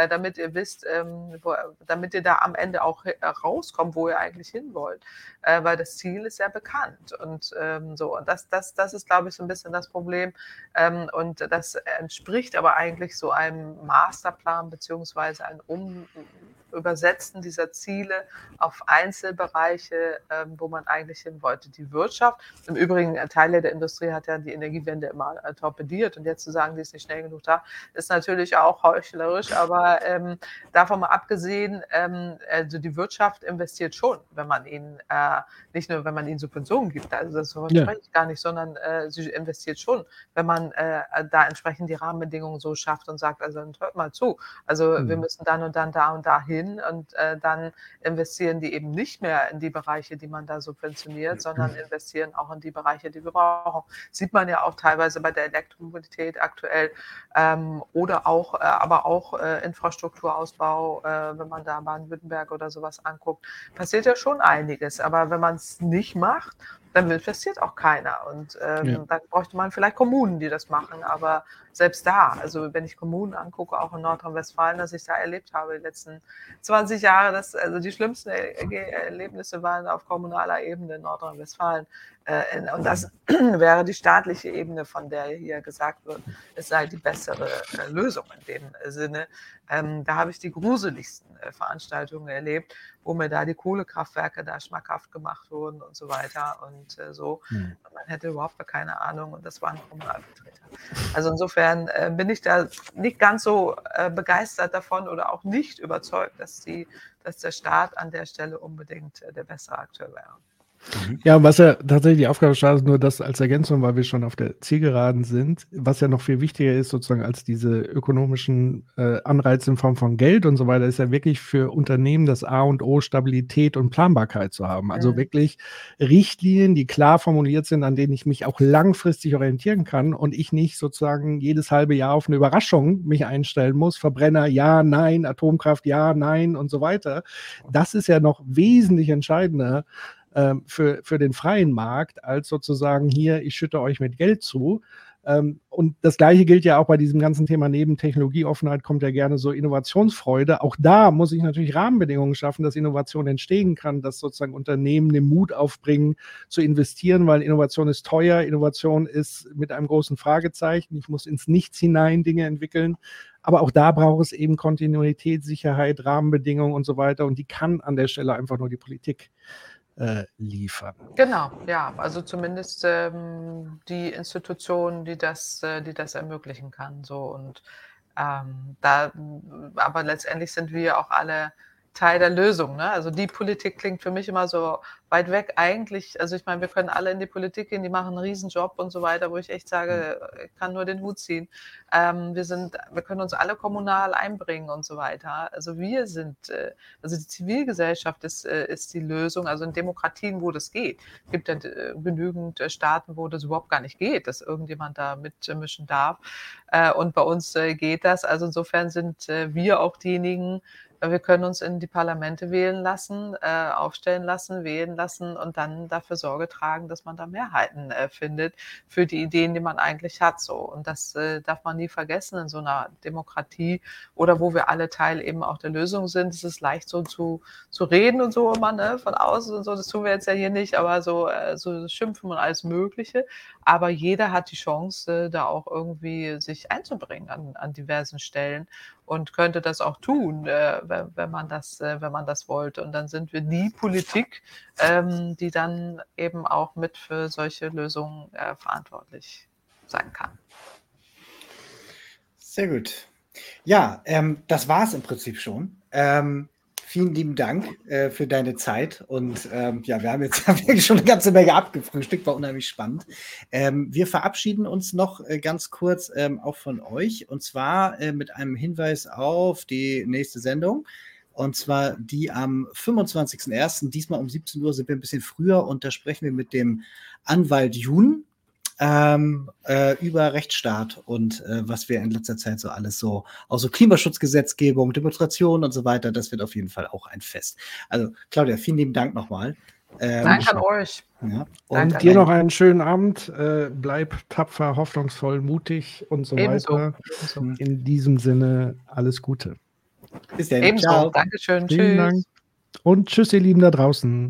damit ihr wisst, ähm, wo, damit ihr da am Ende auch rauskommt, wo ihr eigentlich hin wollt. Weil das Ziel ist ja bekannt. Und ähm, so, und das, das, das ist, glaube ich, so ein bisschen das Problem. Ähm, und das entspricht aber eigentlich so einem Masterplan beziehungsweise ein um Übersetzen dieser Ziele auf Einzelbereiche, ähm, wo man eigentlich hin wollte. Die Wirtschaft, im Übrigen, Teile der Industrie hat ja die Energiewende immer äh, torpediert und jetzt zu sagen, die ist nicht schnell genug da, ist natürlich auch heuchlerisch, aber ähm, davon mal abgesehen, ähm, also die Wirtschaft investiert schon, wenn man ihnen, äh, nicht nur wenn man ihnen Subventionen gibt, also das ja. spreche ich gar nicht, sondern äh, sie investiert schon, wenn man äh, da entsprechend die Rahmenbedingungen so schafft und sagt, also hört mal zu, also mhm. wir müssen dann und dann da und da hin hin und äh, dann investieren die eben nicht mehr in die Bereiche, die man da subventioniert, sondern investieren auch in die Bereiche, die wir brauchen. Sieht man ja auch teilweise bei der Elektromobilität aktuell ähm, oder auch, äh, aber auch äh, Infrastrukturausbau, äh, wenn man da Baden-Württemberg oder sowas anguckt, passiert ja schon einiges. Aber wenn man es nicht macht, dann investiert auch keiner. Und ähm, ja. dann bräuchte man vielleicht Kommunen, die das machen. Aber selbst da, also wenn ich Kommunen angucke, auch in Nordrhein-Westfalen, dass ich da erlebt habe die letzten 20 Jahre, dass also die schlimmsten Erlebnisse waren auf kommunaler Ebene in Nordrhein-Westfalen. Äh, und das wäre die staatliche Ebene, von der hier gesagt wird, es sei die bessere äh, Lösung in dem Sinne. Ähm, da habe ich die gruseligsten äh, Veranstaltungen erlebt, wo mir da die Kohlekraftwerke da schmackhaft gemacht wurden und so weiter und so. Mhm. Man hätte überhaupt keine Ahnung und das waren Kommunalvertreter. Also insofern bin ich da nicht ganz so begeistert davon oder auch nicht überzeugt, dass, die, dass der Staat an der Stelle unbedingt der bessere Akteur wäre. Mhm. Ja, was ja tatsächlich die Aufgabe ist, nur das als Ergänzung, weil wir schon auf der Zielgeraden sind, was ja noch viel wichtiger ist, sozusagen als diese ökonomischen äh, Anreize in Form von Geld und so weiter, ist ja wirklich für Unternehmen das A und O Stabilität und Planbarkeit zu haben. Also mhm. wirklich Richtlinien, die klar formuliert sind, an denen ich mich auch langfristig orientieren kann und ich nicht sozusagen jedes halbe Jahr auf eine Überraschung mich einstellen muss. Verbrenner, ja, nein, Atomkraft, ja, nein und so weiter. Das ist ja noch wesentlich entscheidender ähm, für, für den freien Markt, als sozusagen hier, ich schütte euch mit Geld zu. Ähm, und das Gleiche gilt ja auch bei diesem ganzen Thema neben Technologieoffenheit kommt ja gerne so Innovationsfreude. Auch da muss ich natürlich Rahmenbedingungen schaffen, dass Innovation entstehen kann, dass sozusagen Unternehmen den Mut aufbringen zu investieren, weil Innovation ist teuer, Innovation ist mit einem großen Fragezeichen. Ich muss ins Nichts hinein Dinge entwickeln. Aber auch da braucht es eben Kontinuität, Sicherheit, Rahmenbedingungen und so weiter. Und die kann an der Stelle einfach nur die Politik äh, liefern. Genau, ja, also zumindest ähm, die Institution, die das, äh, die das ermöglichen kann. So und ähm, da, aber letztendlich sind wir auch alle Teil der Lösung. Ne? Also die Politik klingt für mich immer so weit weg eigentlich. Also ich meine, wir können alle in die Politik gehen, die machen einen Riesenjob und so weiter, wo ich echt sage, mhm. ich kann nur den Hut ziehen. Ähm, wir sind, wir können uns alle kommunal einbringen und so weiter. Also wir sind, äh, also die Zivilgesellschaft ist, äh, ist die Lösung. Also in Demokratien, wo das geht, Es gibt ja äh, genügend äh, Staaten, wo das überhaupt gar nicht geht, dass irgendjemand da mitmischen darf. Äh, und bei uns äh, geht das. Also insofern sind wir auch diejenigen, Wir können uns in die Parlamente wählen lassen, äh, aufstellen lassen, wählen lassen und dann dafür Sorge tragen, dass man da Mehrheiten äh, findet für die Ideen, die man eigentlich hat. So. Und das äh, darf man nie vergessen in so einer Demokratie oder wo wir alle Teil eben auch der Lösung sind. Es ist leicht so zu, zu reden und so immer ne, von außen und so. Das tun wir jetzt ja hier nicht, aber so, äh, so schimpfen und alles Mögliche. Aber jeder hat die Chance, da auch irgendwie sich einzubringen an, an diversen Stellen und könnte das auch tun, äh, wenn, man das, äh, wenn man das wollte. Und dann sind wir die Politik, ähm, die dann eben auch mit für solche Lösungen äh, verantwortlich sein kann. Sehr gut. Ja, ähm, das war es im Prinzip schon. Ähm, vielen lieben Dank äh, für deine Zeit. Und ähm, ja, wir haben jetzt wirklich schon eine ganze Menge abgefrühstückt, war unheimlich spannend. Ähm, wir verabschieden uns noch äh, ganz kurz ähm, auch von euch und zwar äh, mit einem Hinweis auf die nächste Sendung. Und zwar die am 25.01. Diesmal um 17 Uhr sind wir ein bisschen früher und da sprechen wir mit dem Anwalt Jun ähm, äh, über Rechtsstaat und äh, was wir in letzter Zeit so alles so, auch so Klimaschutzgesetzgebung, Demonstrationen und so weiter, das wird auf jeden Fall auch ein Fest. Also Claudia, vielen lieben Dank nochmal. Ähm, Danke an euch. Ja. Und Danke dir noch einen schönen Abend. Äh, bleib tapfer, hoffnungsvoll, mutig und so Ebenso. weiter. Ebenso. In diesem Sinne alles Gute. Bis dann. Ebenso. Ciao. Dankeschön. Vielen tschüss. Dank. Und tschüss, ihr Lieben da draußen.